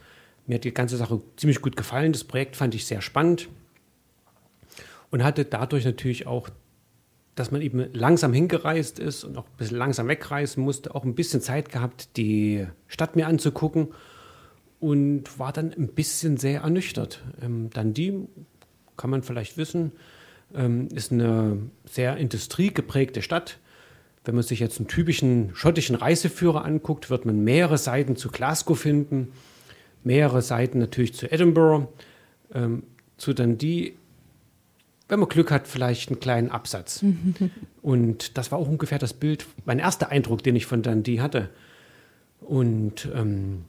Mir hat die ganze Sache ziemlich gut gefallen. Das Projekt fand ich sehr spannend und hatte dadurch natürlich auch, dass man eben langsam hingereist ist und auch ein bisschen langsam wegreisen musste, auch ein bisschen Zeit gehabt, die Stadt mir anzugucken und war dann ein bisschen sehr ernüchtert. Ähm, dann die, kann man vielleicht wissen, ähm, ist eine sehr industriegeprägte Stadt wenn man sich jetzt einen typischen schottischen Reiseführer anguckt, wird man mehrere Seiten zu Glasgow finden, mehrere Seiten natürlich zu Edinburgh, ähm, zu Dundee, wenn man Glück hat, vielleicht einen kleinen Absatz. Und das war auch ungefähr das Bild, mein erster Eindruck, den ich von Dundee hatte. Und ähm,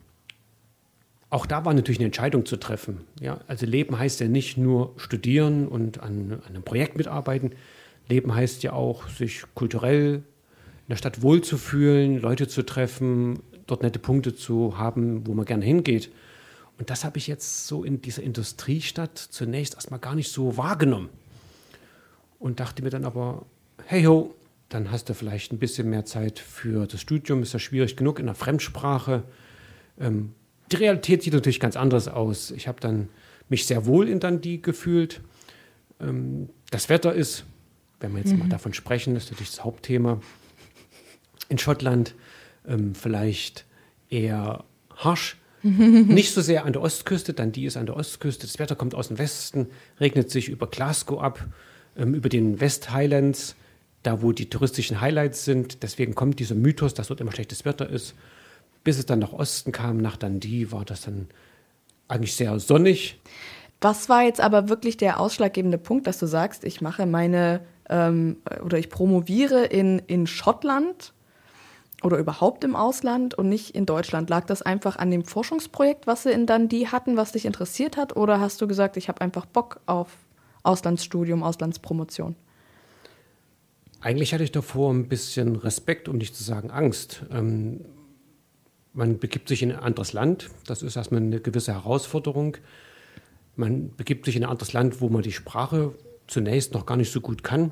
auch da war natürlich eine Entscheidung zu treffen. Ja, also Leben heißt ja nicht nur studieren und an, an einem Projekt mitarbeiten. Leben heißt ja auch, sich kulturell in der Stadt wohlzufühlen, Leute zu treffen, dort nette Punkte zu haben, wo man gerne hingeht. Und das habe ich jetzt so in dieser Industriestadt zunächst erstmal gar nicht so wahrgenommen. Und dachte mir dann aber, hey ho, dann hast du vielleicht ein bisschen mehr Zeit für das Studium, ist ja schwierig genug in der Fremdsprache. Ähm, die Realität sieht natürlich ganz anders aus. Ich habe dann mich sehr wohl in Dundee gefühlt. Ähm, das Wetter ist, wenn wir jetzt mhm. mal davon sprechen, ist natürlich das Hauptthema. In Schottland ähm, vielleicht eher harsch. Nicht so sehr an der Ostküste, dann die ist an der Ostküste. Das Wetter kommt aus dem Westen, regnet sich über Glasgow ab, ähm, über den West Highlands, da wo die touristischen Highlights sind. Deswegen kommt dieser Mythos, dass dort immer schlechtes Wetter ist bis es dann nach Osten kam, nach Dundee, war das dann eigentlich sehr sonnig. Was war jetzt aber wirklich der ausschlaggebende Punkt, dass du sagst, ich mache meine ähm, oder ich promoviere in, in Schottland oder überhaupt im Ausland und nicht in Deutschland? Lag das einfach an dem Forschungsprojekt, was sie in Dundee hatten, was dich interessiert hat? Oder hast du gesagt, ich habe einfach Bock auf Auslandsstudium, Auslandspromotion? Eigentlich hatte ich davor ein bisschen Respekt, um nicht zu sagen Angst. Ähm, man begibt sich in ein anderes Land. Das ist erstmal eine gewisse Herausforderung. Man begibt sich in ein anderes Land, wo man die Sprache zunächst noch gar nicht so gut kann.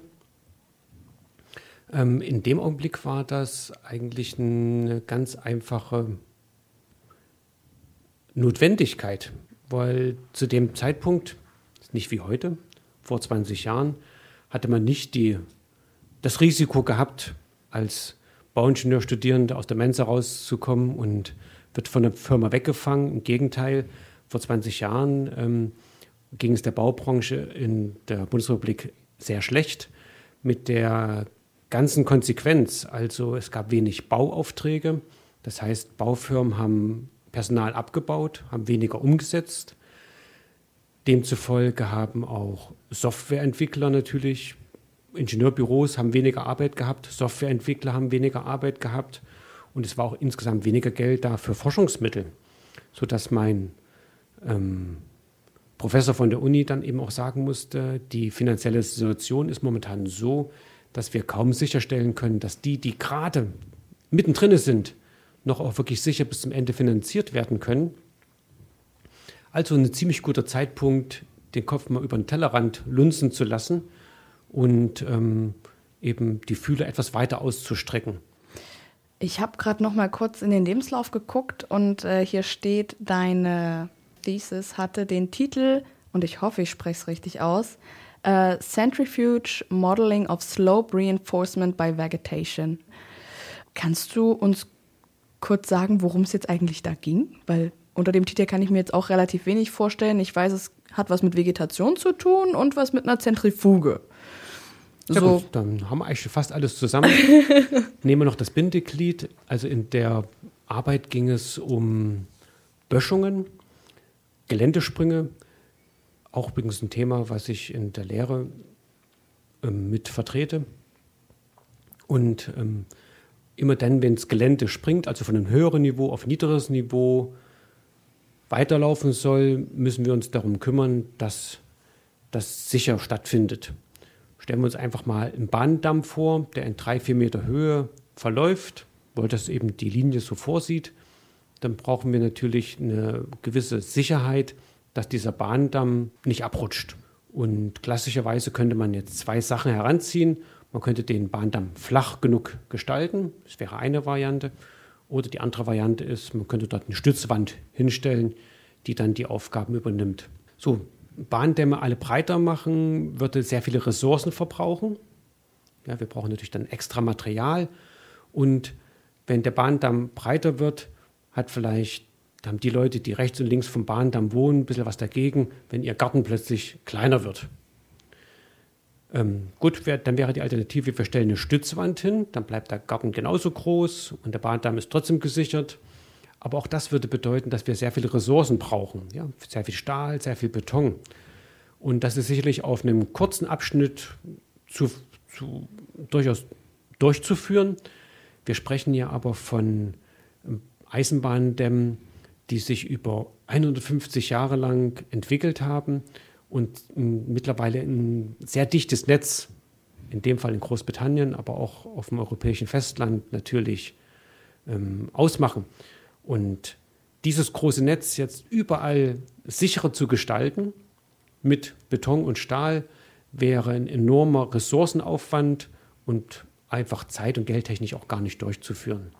Ähm, in dem Augenblick war das eigentlich eine ganz einfache Notwendigkeit, weil zu dem Zeitpunkt, nicht wie heute, vor 20 Jahren, hatte man nicht die, das Risiko gehabt, als Bauingenieurstudierende aus der Mensa rauszukommen und wird von der Firma weggefangen. Im Gegenteil, vor 20 Jahren ähm, ging es der Baubranche in der Bundesrepublik sehr schlecht mit der ganzen Konsequenz. Also es gab wenig Bauaufträge. Das heißt, Baufirmen haben Personal abgebaut, haben weniger umgesetzt. Demzufolge haben auch Softwareentwickler natürlich Ingenieurbüros haben weniger Arbeit gehabt, Softwareentwickler haben weniger Arbeit gehabt und es war auch insgesamt weniger Geld da für Forschungsmittel, sodass mein ähm, Professor von der Uni dann eben auch sagen musste, die finanzielle Situation ist momentan so, dass wir kaum sicherstellen können, dass die, die gerade mittendrin sind, noch auch wirklich sicher bis zum Ende finanziert werden können. Also ein ziemlich guter Zeitpunkt, den Kopf mal über den Tellerrand lunzen zu lassen und ähm, eben die Fühler etwas weiter auszustrecken. Ich habe gerade noch mal kurz in den Lebenslauf geguckt und äh, hier steht, deine Thesis hatte den Titel, und ich hoffe, ich spreche es richtig aus, uh, Centrifuge Modeling of Slope Reinforcement by Vegetation. Kannst du uns kurz sagen, worum es jetzt eigentlich da ging? Weil unter dem Titel kann ich mir jetzt auch relativ wenig vorstellen. Ich weiß, es hat was mit Vegetation zu tun und was mit einer Zentrifuge. Ja so. Gut, dann haben wir eigentlich fast alles zusammen. Nehmen wir noch das Bindeglied. Also in der Arbeit ging es um Böschungen, Geländesprünge, auch übrigens ein Thema, was ich in der Lehre ähm, mit vertrete. Und ähm, immer dann, wenn das Gelände springt, also von einem höheren Niveau auf ein niederes Niveau weiterlaufen soll, müssen wir uns darum kümmern, dass das sicher stattfindet. Stellen wir uns einfach mal einen Bahndamm vor, der in drei, vier Meter Höhe verläuft, weil das eben die Linie so vorsieht. Dann brauchen wir natürlich eine gewisse Sicherheit, dass dieser Bahndamm nicht abrutscht. Und klassischerweise könnte man jetzt zwei Sachen heranziehen. Man könnte den Bahndamm flach genug gestalten, das wäre eine Variante. Oder die andere Variante ist, man könnte dort eine Stützwand hinstellen, die dann die Aufgaben übernimmt. So, Bahndämme alle breiter machen, würde sehr viele Ressourcen verbrauchen. Ja, wir brauchen natürlich dann extra Material. Und wenn der Bahndamm breiter wird, hat vielleicht, haben die Leute, die rechts und links vom Bahndamm wohnen, ein bisschen was dagegen, wenn ihr Garten plötzlich kleiner wird. Ähm, gut, wär, dann wäre die Alternative, wir stellen eine Stützwand hin, dann bleibt der Garten genauso groß und der Bahndamm ist trotzdem gesichert. Aber auch das würde bedeuten, dass wir sehr viele Ressourcen brauchen. Ja? Sehr viel Stahl, sehr viel Beton. Und das ist sicherlich auf einem kurzen Abschnitt zu, zu, durchaus durchzuführen. Wir sprechen ja aber von ähm, Eisenbahndämmen, die sich über 150 Jahre lang entwickelt haben und mittlerweile ein sehr dichtes Netz, in dem Fall in Großbritannien, aber auch auf dem europäischen Festland natürlich ähm, ausmachen. Und dieses große Netz jetzt überall sicherer zu gestalten mit Beton und Stahl wäre ein enormer Ressourcenaufwand und einfach zeit- und geldtechnisch auch gar nicht durchzuführen.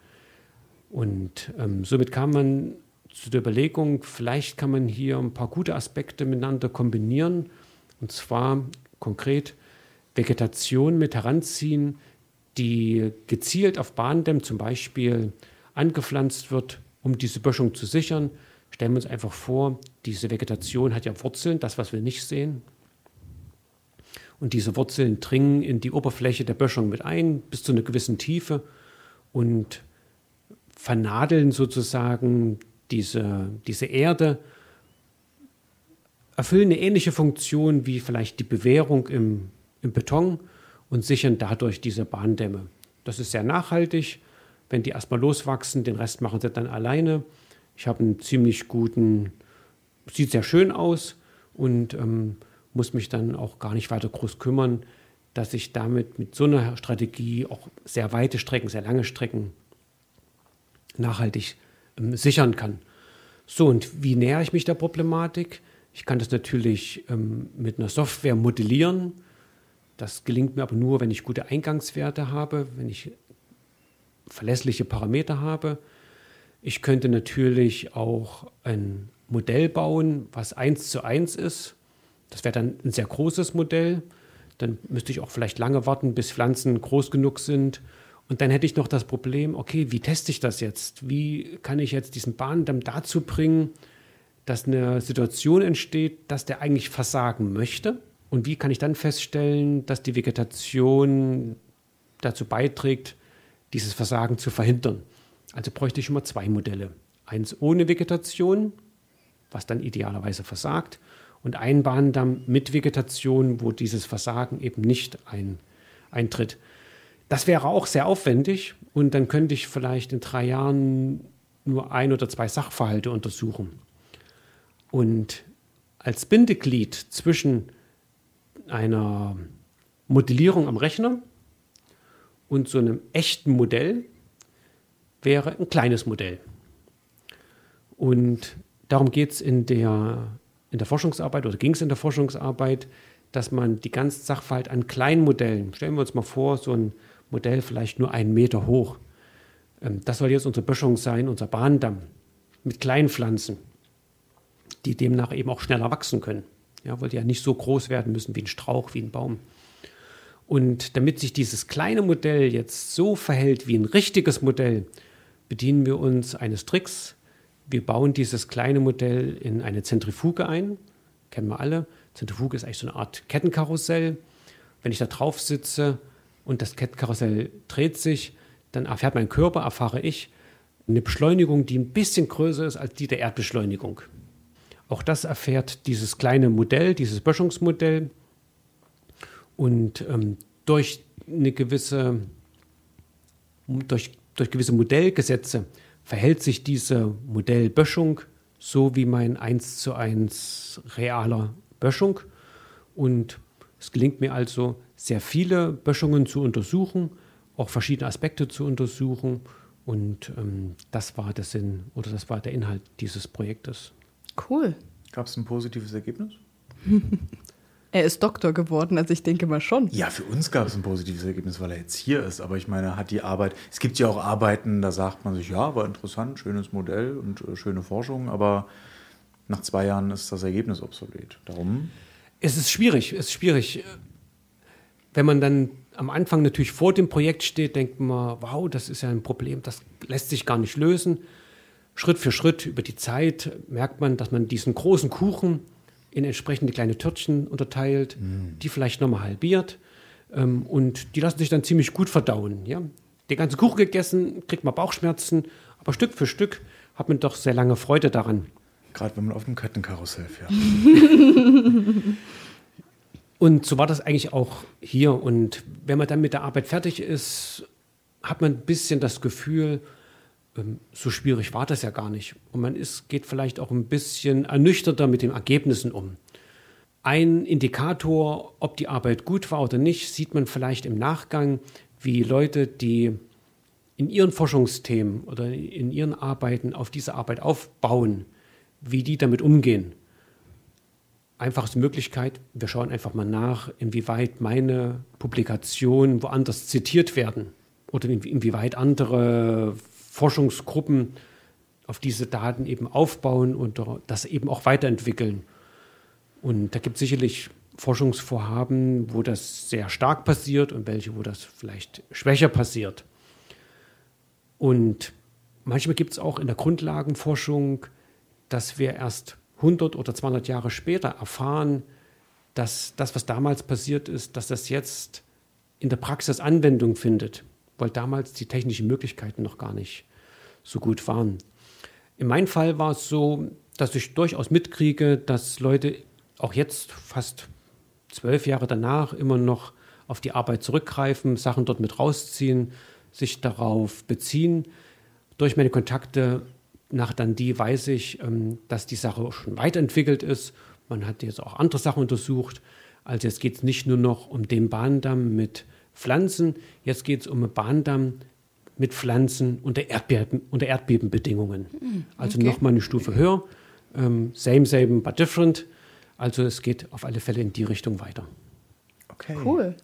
Und ähm, somit kam man zu der Überlegung, vielleicht kann man hier ein paar gute Aspekte miteinander kombinieren. Und zwar konkret Vegetation mit heranziehen, die gezielt auf Bahndämmen zum Beispiel angepflanzt wird, um diese Böschung zu sichern. Stellen wir uns einfach vor, diese Vegetation hat ja Wurzeln, das, was wir nicht sehen. Und diese Wurzeln dringen in die Oberfläche der Böschung mit ein, bis zu einer gewissen Tiefe und vernadeln sozusagen diese, diese Erde, erfüllen eine ähnliche Funktion wie vielleicht die Bewährung im, im Beton und sichern dadurch diese Bahndämme. Das ist sehr nachhaltig. Wenn die erstmal loswachsen, den Rest machen sie dann alleine. Ich habe einen ziemlich guten, sieht sehr schön aus und ähm, muss mich dann auch gar nicht weiter groß kümmern, dass ich damit mit so einer Strategie auch sehr weite Strecken, sehr lange Strecken nachhaltig ähm, sichern kann. So, und wie nähere ich mich der Problematik? Ich kann das natürlich ähm, mit einer Software modellieren. Das gelingt mir aber nur, wenn ich gute Eingangswerte habe, wenn ich verlässliche Parameter habe. Ich könnte natürlich auch ein Modell bauen, was eins zu eins ist. Das wäre dann ein sehr großes Modell. Dann müsste ich auch vielleicht lange warten, bis Pflanzen groß genug sind. Und dann hätte ich noch das Problem, okay, wie teste ich das jetzt? Wie kann ich jetzt diesen Bahndamm dazu bringen, dass eine Situation entsteht, dass der eigentlich versagen möchte? Und wie kann ich dann feststellen, dass die Vegetation dazu beiträgt, dieses Versagen zu verhindern? Also bräuchte ich immer zwei Modelle. Eins ohne Vegetation, was dann idealerweise versagt, und ein Bahndamm mit Vegetation, wo dieses Versagen eben nicht ein, eintritt. Das wäre auch sehr aufwendig und dann könnte ich vielleicht in drei Jahren nur ein oder zwei Sachverhalte untersuchen. Und als Bindeglied zwischen einer Modellierung am Rechner und so einem echten Modell wäre ein kleines Modell. Und darum geht es in der, in der Forschungsarbeit oder ging es in der Forschungsarbeit, dass man die ganzen Sachverhalte an kleinen Modellen, stellen wir uns mal vor, so ein Modell vielleicht nur einen Meter hoch. Ähm, das soll jetzt unsere Böschung sein, unser Bahndamm mit kleinen Pflanzen, die demnach eben auch schneller wachsen können. Ja, weil die ja nicht so groß werden müssen wie ein Strauch, wie ein Baum. Und damit sich dieses kleine Modell jetzt so verhält wie ein richtiges Modell, bedienen wir uns eines Tricks. Wir bauen dieses kleine Modell in eine Zentrifuge ein. Kennen wir alle. Zentrifuge ist eigentlich so eine Art Kettenkarussell. Wenn ich da drauf sitze, und das Kettenkarussell dreht sich, dann erfährt mein Körper, erfahre ich, eine Beschleunigung, die ein bisschen größer ist als die der Erdbeschleunigung. Auch das erfährt dieses kleine Modell, dieses Böschungsmodell. Und ähm, durch eine gewisse, durch, durch gewisse Modellgesetze verhält sich diese Modellböschung so wie mein 1 zu 1 realer Böschung. Und es gelingt mir also, sehr viele Böschungen zu untersuchen, auch verschiedene Aspekte zu untersuchen. Und ähm, das war der Sinn oder das war der Inhalt dieses Projektes. Cool. Gab es ein positives Ergebnis? er ist Doktor geworden, also ich denke mal schon. Ja, für uns gab es ein positives Ergebnis, weil er jetzt hier ist. Aber ich meine, hat die Arbeit. Es gibt ja auch Arbeiten, da sagt man sich, ja, war interessant, schönes Modell und äh, schöne Forschung, aber nach zwei Jahren ist das Ergebnis obsolet. Darum. Es ist schwierig, es ist schwierig wenn man dann am Anfang natürlich vor dem Projekt steht, denkt man, wow, das ist ja ein Problem, das lässt sich gar nicht lösen. Schritt für Schritt über die Zeit merkt man, dass man diesen großen Kuchen in entsprechende kleine Törtchen unterteilt, mm. die vielleicht nochmal halbiert ähm, und die lassen sich dann ziemlich gut verdauen. Ja? Den ganzen Kuchen gegessen, kriegt man Bauchschmerzen, aber Stück für Stück hat man doch sehr lange Freude daran. Gerade wenn man auf dem Kettenkarussell fährt. Und so war das eigentlich auch hier. Und wenn man dann mit der Arbeit fertig ist, hat man ein bisschen das Gefühl, ähm, so schwierig war das ja gar nicht. Und man ist, geht vielleicht auch ein bisschen ernüchterter mit den Ergebnissen um. Ein Indikator, ob die Arbeit gut war oder nicht, sieht man vielleicht im Nachgang, wie Leute, die in ihren Forschungsthemen oder in ihren Arbeiten auf diese Arbeit aufbauen, wie die damit umgehen. Einfachste Möglichkeit, wir schauen einfach mal nach, inwieweit meine Publikationen woanders zitiert werden oder inwieweit andere Forschungsgruppen auf diese Daten eben aufbauen und das eben auch weiterentwickeln. Und da gibt es sicherlich Forschungsvorhaben, wo das sehr stark passiert und welche, wo das vielleicht schwächer passiert. Und manchmal gibt es auch in der Grundlagenforschung, dass wir erst 100 oder 200 Jahre später erfahren, dass das, was damals passiert ist, dass das jetzt in der Praxis Anwendung findet weil damals die technischen Möglichkeiten noch gar nicht so gut waren. In meinem Fall war es so, dass ich durchaus mitkriege, dass Leute auch jetzt fast zwölf Jahre danach immer noch auf die Arbeit zurückgreifen, Sachen dort mit rausziehen, sich darauf beziehen. Durch meine Kontakte nach Dundee weiß ich, ähm, dass die Sache schon weiterentwickelt ist. Man hat jetzt auch andere Sachen untersucht. Also jetzt geht es nicht nur noch um den Bahndamm mit Pflanzen. Jetzt geht es um einen Bahndamm mit Pflanzen unter, Erdbeben, unter Erdbebenbedingungen. Mhm, also okay. nochmal eine Stufe höher. Ähm, same, same, but different. Also es geht auf alle Fälle in die Richtung weiter. Okay. Cool.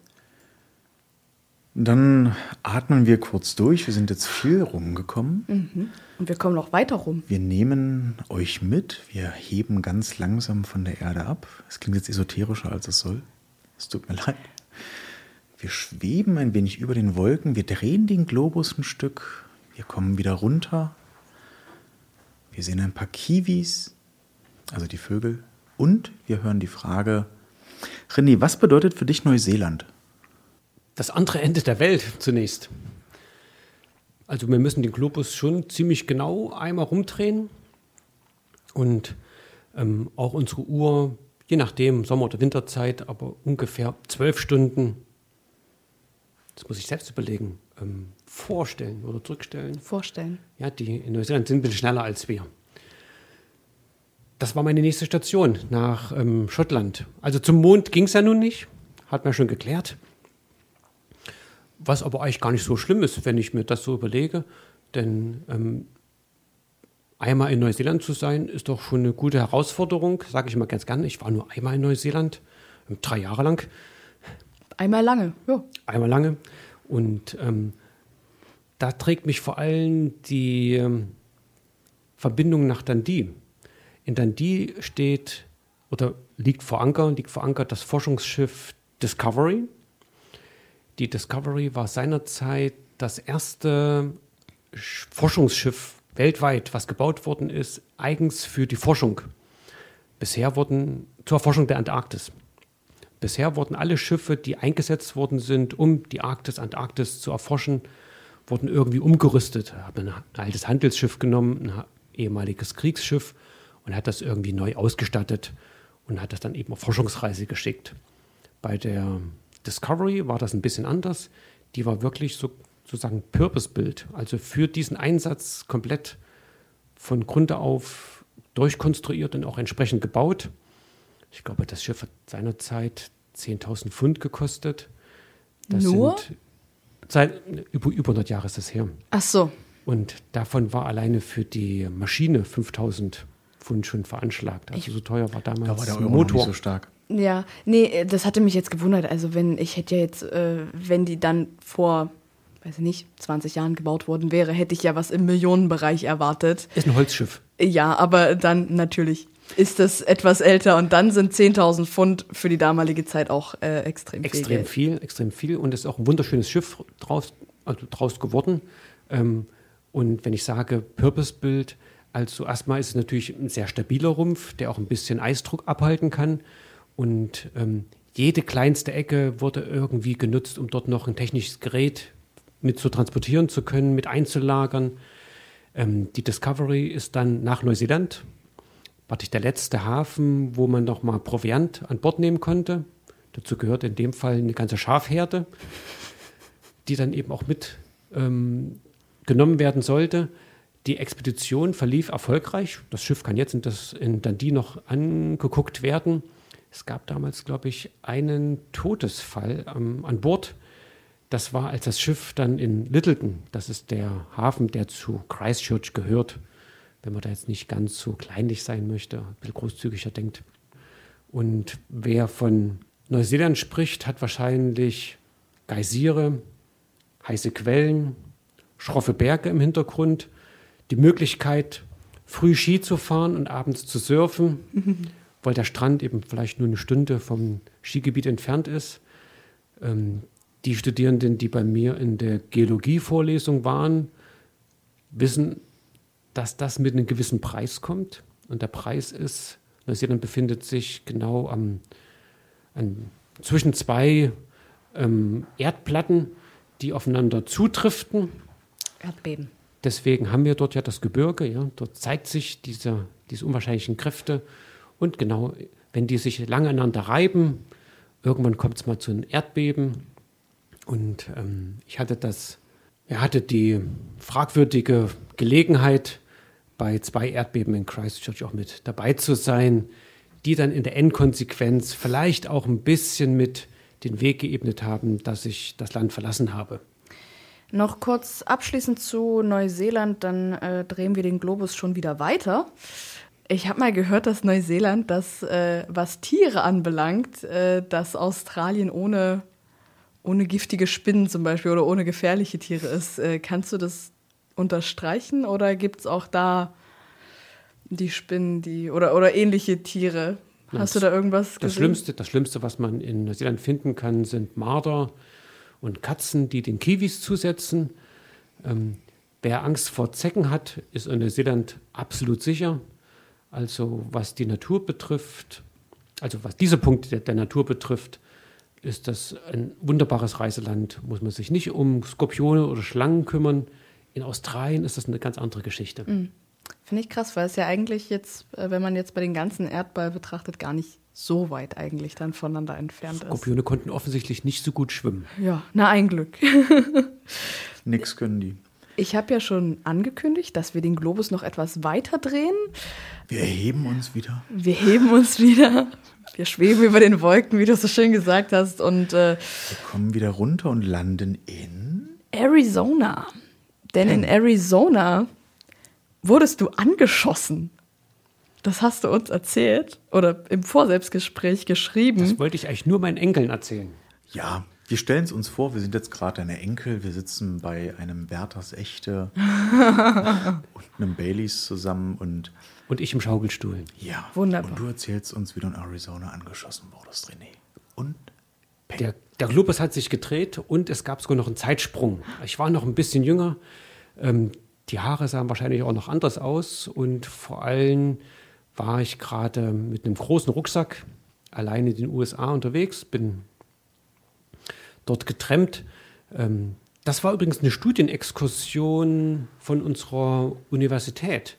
Dann atmen wir kurz durch. Wir sind jetzt viel rumgekommen. Mhm. Und wir kommen noch weiter rum. Wir nehmen euch mit. Wir heben ganz langsam von der Erde ab. Es klingt jetzt esoterischer, als es soll. Es tut mir leid. Wir schweben ein wenig über den Wolken, wir drehen den Globus ein Stück, wir kommen wieder runter. Wir sehen ein paar Kiwis, also die Vögel, und wir hören die Frage, René, was bedeutet für dich Neuseeland? Das andere Ende der Welt zunächst. Also wir müssen den Globus schon ziemlich genau einmal rumdrehen und ähm, auch unsere Uhr, je nachdem, Sommer- oder Winterzeit, aber ungefähr zwölf Stunden das muss ich selbst überlegen, ähm, vorstellen oder zurückstellen. Vorstellen. Ja, die in Neuseeland sind ein bisschen schneller als wir. Das war meine nächste Station nach ähm, Schottland. Also zum Mond ging es ja nun nicht, hat man schon geklärt. Was aber eigentlich gar nicht so schlimm ist, wenn ich mir das so überlege. Denn ähm, einmal in Neuseeland zu sein, ist doch schon eine gute Herausforderung, sage ich mal ganz gerne. Ich war nur einmal in Neuseeland, drei Jahre lang. Einmal lange, ja. Einmal lange. Und ähm, da trägt mich vor allem die ähm, Verbindung nach Dundee. In Dundee steht oder liegt vor Anker, liegt vor Anker das Forschungsschiff Discovery. Die Discovery war seinerzeit das erste Forschungsschiff weltweit, was gebaut worden ist, eigens für die Forschung. Bisher wurden zur Erforschung der Antarktis. Bisher wurden alle Schiffe, die eingesetzt worden sind, um die Arktis, Antarktis zu erforschen, wurden irgendwie umgerüstet. Habe ein altes Handelsschiff genommen, ein ehemaliges Kriegsschiff und hat das irgendwie neu ausgestattet und hat das dann eben auf Forschungsreise geschickt. Bei der Discovery war das ein bisschen anders. Die war wirklich so, sozusagen Purpose-Build, also für diesen Einsatz komplett von Grunde auf durchkonstruiert und auch entsprechend gebaut. Ich glaube, das Schiff hat seinerzeit 10.000 Pfund gekostet. Das Nur? Sind, seit über, über 100 Jahre ist das her. Ach so. Und davon war alleine für die Maschine 5.000 Pfund schon veranschlagt. Also ich, so teuer war damals da war der Euro Motor. nicht so stark. Ja, nee, das hatte mich jetzt gewundert. Also wenn ich hätte ja jetzt, äh, wenn die dann vor, weiß ich nicht, 20 Jahren gebaut worden wäre, hätte ich ja was im Millionenbereich erwartet. Ist ein Holzschiff. Ja, aber dann natürlich ist das etwas älter und dann sind 10.000 Pfund für die damalige Zeit auch äh, extrem, viel. Extrem viel, extrem viel und es ist auch ein wunderschönes Schiff draus, also draus geworden. Ähm, und wenn ich sage Purpose-Bild, also erstmal ist es natürlich ein sehr stabiler Rumpf, der auch ein bisschen Eisdruck abhalten kann. Und ähm, jede kleinste Ecke wurde irgendwie genutzt, um dort noch ein technisches Gerät mit zu transportieren zu können, mit einzulagern. Ähm, die Discovery ist dann nach Neuseeland war ich der letzte Hafen, wo man noch mal Proviant an Bord nehmen konnte. Dazu gehört in dem Fall eine ganze Schafherde, die dann eben auch mit ähm, genommen werden sollte. Die Expedition verlief erfolgreich. Das Schiff kann jetzt in, das, in Dundee noch angeguckt werden. Es gab damals, glaube ich, einen Todesfall ähm, an Bord. Das war, als das Schiff dann in Littleton, das ist der Hafen, der zu Christchurch gehört, wenn man da jetzt nicht ganz so kleinlich sein möchte, ein bisschen großzügiger denkt. Und wer von Neuseeland spricht, hat wahrscheinlich Geysire, heiße Quellen, schroffe Berge im Hintergrund, die Möglichkeit, früh Ski zu fahren und abends zu surfen, weil der Strand eben vielleicht nur eine Stunde vom Skigebiet entfernt ist. Ähm, die Studierenden, die bei mir in der Geologie-Vorlesung waren, wissen, dass das mit einem gewissen Preis kommt. Und der Preis ist, Neuseeland befindet sich genau am, an, zwischen zwei ähm, Erdplatten, die aufeinander zutriften. Erdbeben. Deswegen haben wir dort ja das Gebirge. Ja. Dort zeigt sich diese, diese unwahrscheinlichen Kräfte. Und genau, wenn die sich lange aneinander reiben, irgendwann kommt es mal zu einem Erdbeben. Und ähm, ich hatte das, er hatte die fragwürdige Gelegenheit, bei zwei Erdbeben in Christchurch auch mit dabei zu sein, die dann in der Endkonsequenz vielleicht auch ein bisschen mit den Weg geebnet haben, dass ich das Land verlassen habe. Noch kurz abschließend zu Neuseeland, dann äh, drehen wir den Globus schon wieder weiter. Ich habe mal gehört, dass Neuseeland, das, äh, was Tiere anbelangt, äh, dass Australien ohne, ohne giftige Spinnen zum Beispiel oder ohne gefährliche Tiere ist. Äh, kannst du das unterstreichen oder gibt es auch da die Spinnen, die oder, oder ähnliche Tiere? Hast das, du da irgendwas gesehen? Das Schlimmste, das Schlimmste, was man in Neuseeland finden kann, sind Marder und Katzen, die den Kiwis zusetzen. Ähm, wer Angst vor Zecken hat, ist in Neuseeland absolut sicher. Also was die Natur betrifft, also was diese Punkte der, der Natur betrifft, ist das ein wunderbares Reiseland. Muss man sich nicht um Skorpione oder Schlangen kümmern. In Australien ist das eine ganz andere Geschichte. Mhm. Finde ich krass, weil es ja eigentlich jetzt, äh, wenn man jetzt bei den ganzen Erdball betrachtet, gar nicht so weit eigentlich dann voneinander entfernt Skorpione ist. Skorpione konnten offensichtlich nicht so gut schwimmen. Ja, na ein Glück. Nix können die. Ich habe ja schon angekündigt, dass wir den Globus noch etwas weiter drehen. Wir heben uns wieder. Wir heben uns wieder. Wir schweben über den Wolken, wie du so schön gesagt hast. Und äh, wir kommen wieder runter und landen in Arizona. Denn in Arizona wurdest du angeschossen. Das hast du uns erzählt oder im Vorselbstgespräch geschrieben. Das wollte ich eigentlich nur meinen Enkeln erzählen. Ja, wir stellen es uns vor, wir sind jetzt gerade deine Enkel, wir sitzen bei einem Werthers Echte und einem Baileys zusammen und. Und ich im Schaukelstuhl. Ja, wunderbar. Und du erzählst uns, wie du in Arizona angeschossen wurdest, René. Und der, der Globus hat sich gedreht und es gab sogar noch einen Zeitsprung. Ich war noch ein bisschen jünger. Ähm, die Haare sahen wahrscheinlich auch noch anders aus und vor allem war ich gerade mit einem großen Rucksack alleine in den USA unterwegs, bin dort getrennt. Ähm, das war übrigens eine Studienexkursion von unserer Universität.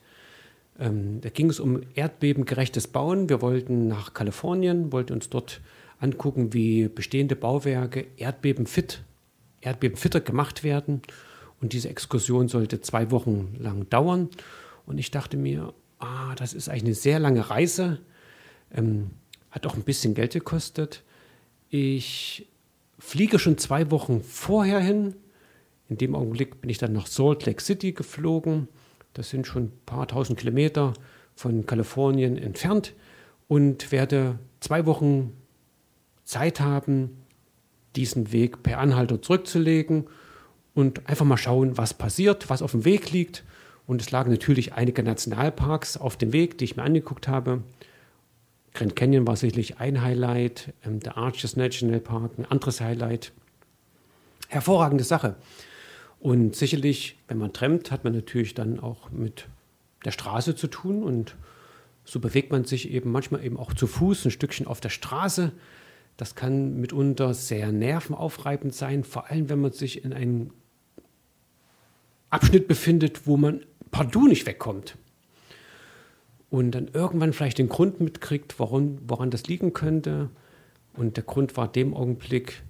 Ähm, da ging es um erdbebengerechtes Bauen. Wir wollten nach Kalifornien, wollten uns dort angucken, wie bestehende Bauwerke erdbebenfit, erdbebenfitter gemacht werden. Und diese Exkursion sollte zwei Wochen lang dauern. Und ich dachte mir, ah, das ist eigentlich eine sehr lange Reise. Ähm, hat auch ein bisschen Geld gekostet. Ich fliege schon zwei Wochen vorher hin. In dem Augenblick bin ich dann nach Salt Lake City geflogen. Das sind schon ein paar tausend Kilometer von Kalifornien entfernt und werde zwei Wochen Zeit haben, diesen Weg per Anhalter zurückzulegen und einfach mal schauen, was passiert, was auf dem Weg liegt. Und es lagen natürlich einige Nationalparks auf dem Weg, die ich mir angeguckt habe. Grand Canyon war sicherlich ein Highlight, ähm, der Arches National Park ein anderes Highlight. Hervorragende Sache. Und sicherlich, wenn man trennt, hat man natürlich dann auch mit der Straße zu tun und so bewegt man sich eben manchmal eben auch zu Fuß ein Stückchen auf der Straße. Das kann mitunter sehr nervenaufreibend sein, vor allem wenn man sich in einen Abschnitt befindet, wo man partout nicht wegkommt. Und dann irgendwann vielleicht den Grund mitkriegt, warum, woran das liegen könnte. Und der Grund war dem Augenblick,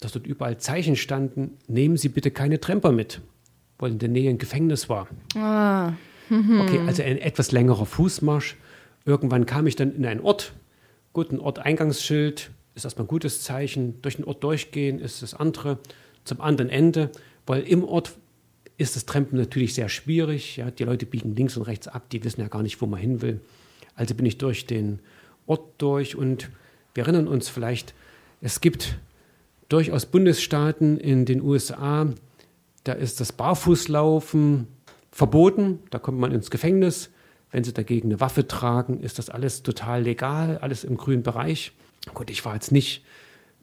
dass dort überall Zeichen standen, nehmen Sie bitte keine Tremper mit. weil in der Nähe ein Gefängnis war. Ah. Okay, also ein etwas längerer Fußmarsch. Irgendwann kam ich dann in einen Ort. Gut, ein Ort-Eingangsschild ist erstmal ein gutes Zeichen. Durch den Ort durchgehen ist das andere. Zum anderen Ende, weil im Ort ist das Trampen natürlich sehr schwierig. Ja, die Leute biegen links und rechts ab, die wissen ja gar nicht, wo man hin will. Also bin ich durch den Ort durch und wir erinnern uns vielleicht, es gibt durchaus Bundesstaaten in den USA, da ist das Barfußlaufen verboten, da kommt man ins Gefängnis. Wenn sie dagegen eine Waffe tragen, ist das alles total legal, alles im grünen Bereich. Gut, ich war jetzt nicht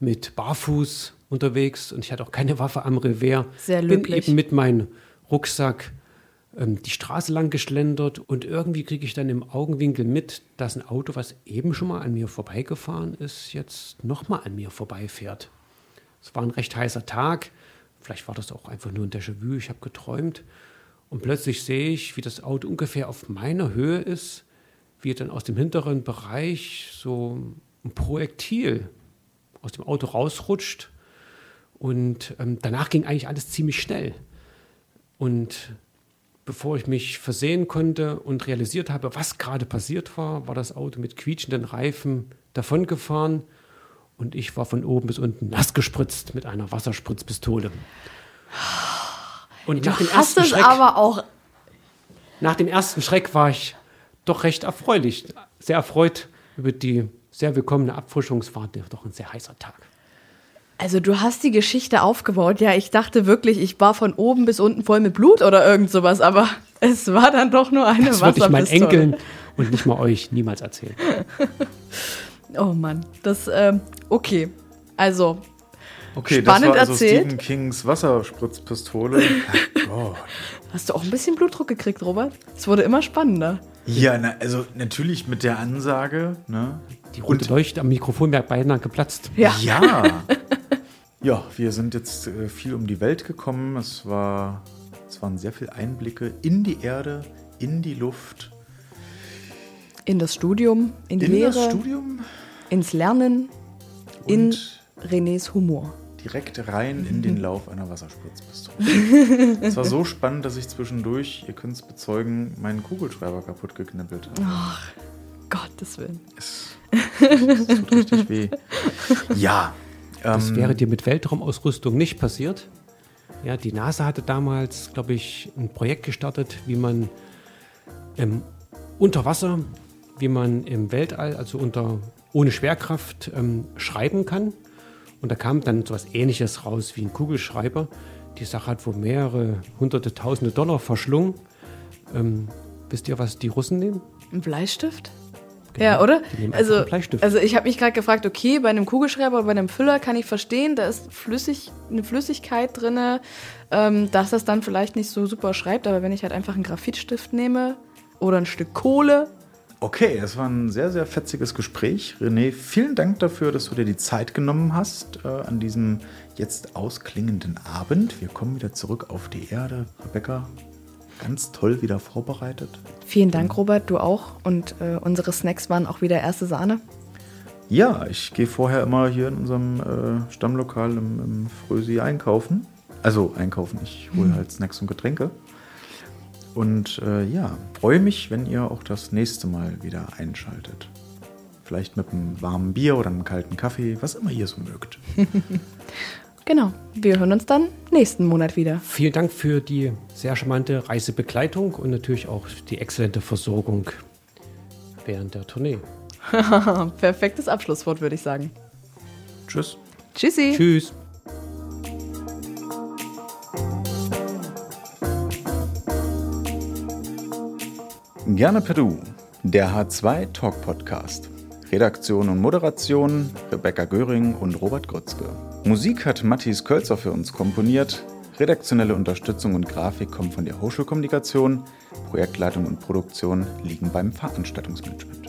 mit Barfuß unterwegs und ich hatte auch keine Waffe am Revers. Sehr Bin löblich. eben mit meinem Rucksack ähm, die Straße lang geschlendert und irgendwie kriege ich dann im Augenwinkel mit, dass ein Auto, was eben schon mal an mir vorbeigefahren ist, jetzt nochmal an mir vorbeifährt. Es war ein recht heißer Tag. Vielleicht war das auch einfach nur ein Déjà-vu. Ich habe geträumt. Und plötzlich sehe ich, wie das Auto ungefähr auf meiner Höhe ist, wie dann aus dem hinteren Bereich so ein Projektil aus dem Auto rausrutscht. Und ähm, danach ging eigentlich alles ziemlich schnell. Und bevor ich mich versehen konnte und realisiert habe, was gerade passiert war, war das Auto mit quietschenden Reifen davongefahren und ich war von oben bis unten nass gespritzt mit einer Wasserspritzpistole. Und nach dem, hast ersten Schreck, aber auch. nach dem ersten Schreck war ich doch recht erfreulich, sehr erfreut über die sehr willkommene Abfrischung. Es war doch ein sehr heißer Tag. Also du hast die Geschichte aufgebaut. Ja, ich dachte wirklich, ich war von oben bis unten voll mit Blut oder irgend sowas, aber es war dann doch nur eine Das würde ich meinen Wasserpistole. Enkeln und nicht mal euch niemals erzählen. Oh Mann, das, ähm, okay. Also, Okay, Spannend das war also erzählt. Stephen Kings Wasserspritzpistole. oh hast du auch ein bisschen Blutdruck gekriegt, Robert? Es wurde immer spannender. Ja, na, also natürlich mit der Ansage, ne? Die rote Leuchte am Mikrofon wäre beinahe geplatzt. Ja. Ja. ja, wir sind jetzt äh, viel um die Welt gekommen. Es, war, es waren sehr viele Einblicke in die Erde, in die Luft, In das Studium, in die in Lehre, das Studium ins Lernen, in und Renés Humor. direkt rein in den Lauf einer Wasserspritzpistole. es war so spannend, dass ich zwischendurch, ihr könnt es bezeugen, meinen Kugelschreiber kaputt geknippelt habe. Gottes Willen. Es, es tut richtig weh. Ja. Das ähm, wäre dir mit Weltraumausrüstung nicht passiert. Ja, die NASA hatte damals, glaube ich, ein Projekt gestartet, wie man ähm, unter Wasser, wie man im Weltall, also unter, ohne Schwerkraft, ähm, schreiben kann. Und da kam dann so etwas Ähnliches raus wie ein Kugelschreiber. Die Sache hat wohl mehrere hunderte, tausende Dollar verschlungen. Ähm, wisst ihr, was die Russen nehmen? Ein Bleistift? Genau, Ja, oder? Also, also ich habe mich gerade gefragt, okay, bei einem Kugelschreiber oder bei einem Füller kann ich verstehen, da ist flüssig, eine Flüssigkeit drin, ähm, dass das dann vielleicht nicht so super schreibt, aber wenn ich halt einfach einen Graphitstift nehme oder ein Stück Kohle, Okay, das war ein sehr, sehr fetziges Gespräch. René, vielen Dank dafür, dass du dir die Zeit genommen hast äh, an diesem jetzt ausklingenden Abend. Wir kommen wieder zurück auf die Erde. Rebecca, ganz toll wieder vorbereitet. Vielen Dank, Robert, du auch. Und äh, unsere Snacks waren auch wieder erste Sahne. Ja, ich gehe vorher immer hier in unserem äh, Stammlokal im, im Frösi einkaufen. Also einkaufen, ich hole halt Snacks und Getränke. Und äh, ja, freue mich, wenn ihr auch das nächste Mal wieder einschaltet. Vielleicht mit einem warmen Bier oder einem kalten Kaffee, was immer ihr so mögt. Genau. Wir hören uns dann nächsten Monat wieder. Vielen Dank für die sehr charmante Reisebegleitung und natürlich auch die exzellente Versorgung während der Tournee. Perfektes Abschlusswort, würde ich sagen. Tschüss. Tschüssi. Tschüss. Gerne per Du, der H2 Talk Podcast. Redaktion und Moderation Rebecca Göring und Robert Grützke. Musik hat Matthias Kölzer für uns komponiert. Redaktionelle Unterstützung und Grafik kommen von der Hochschulkommunikation. Projektleitung und Produktion liegen beim Veranstaltungsmanagement.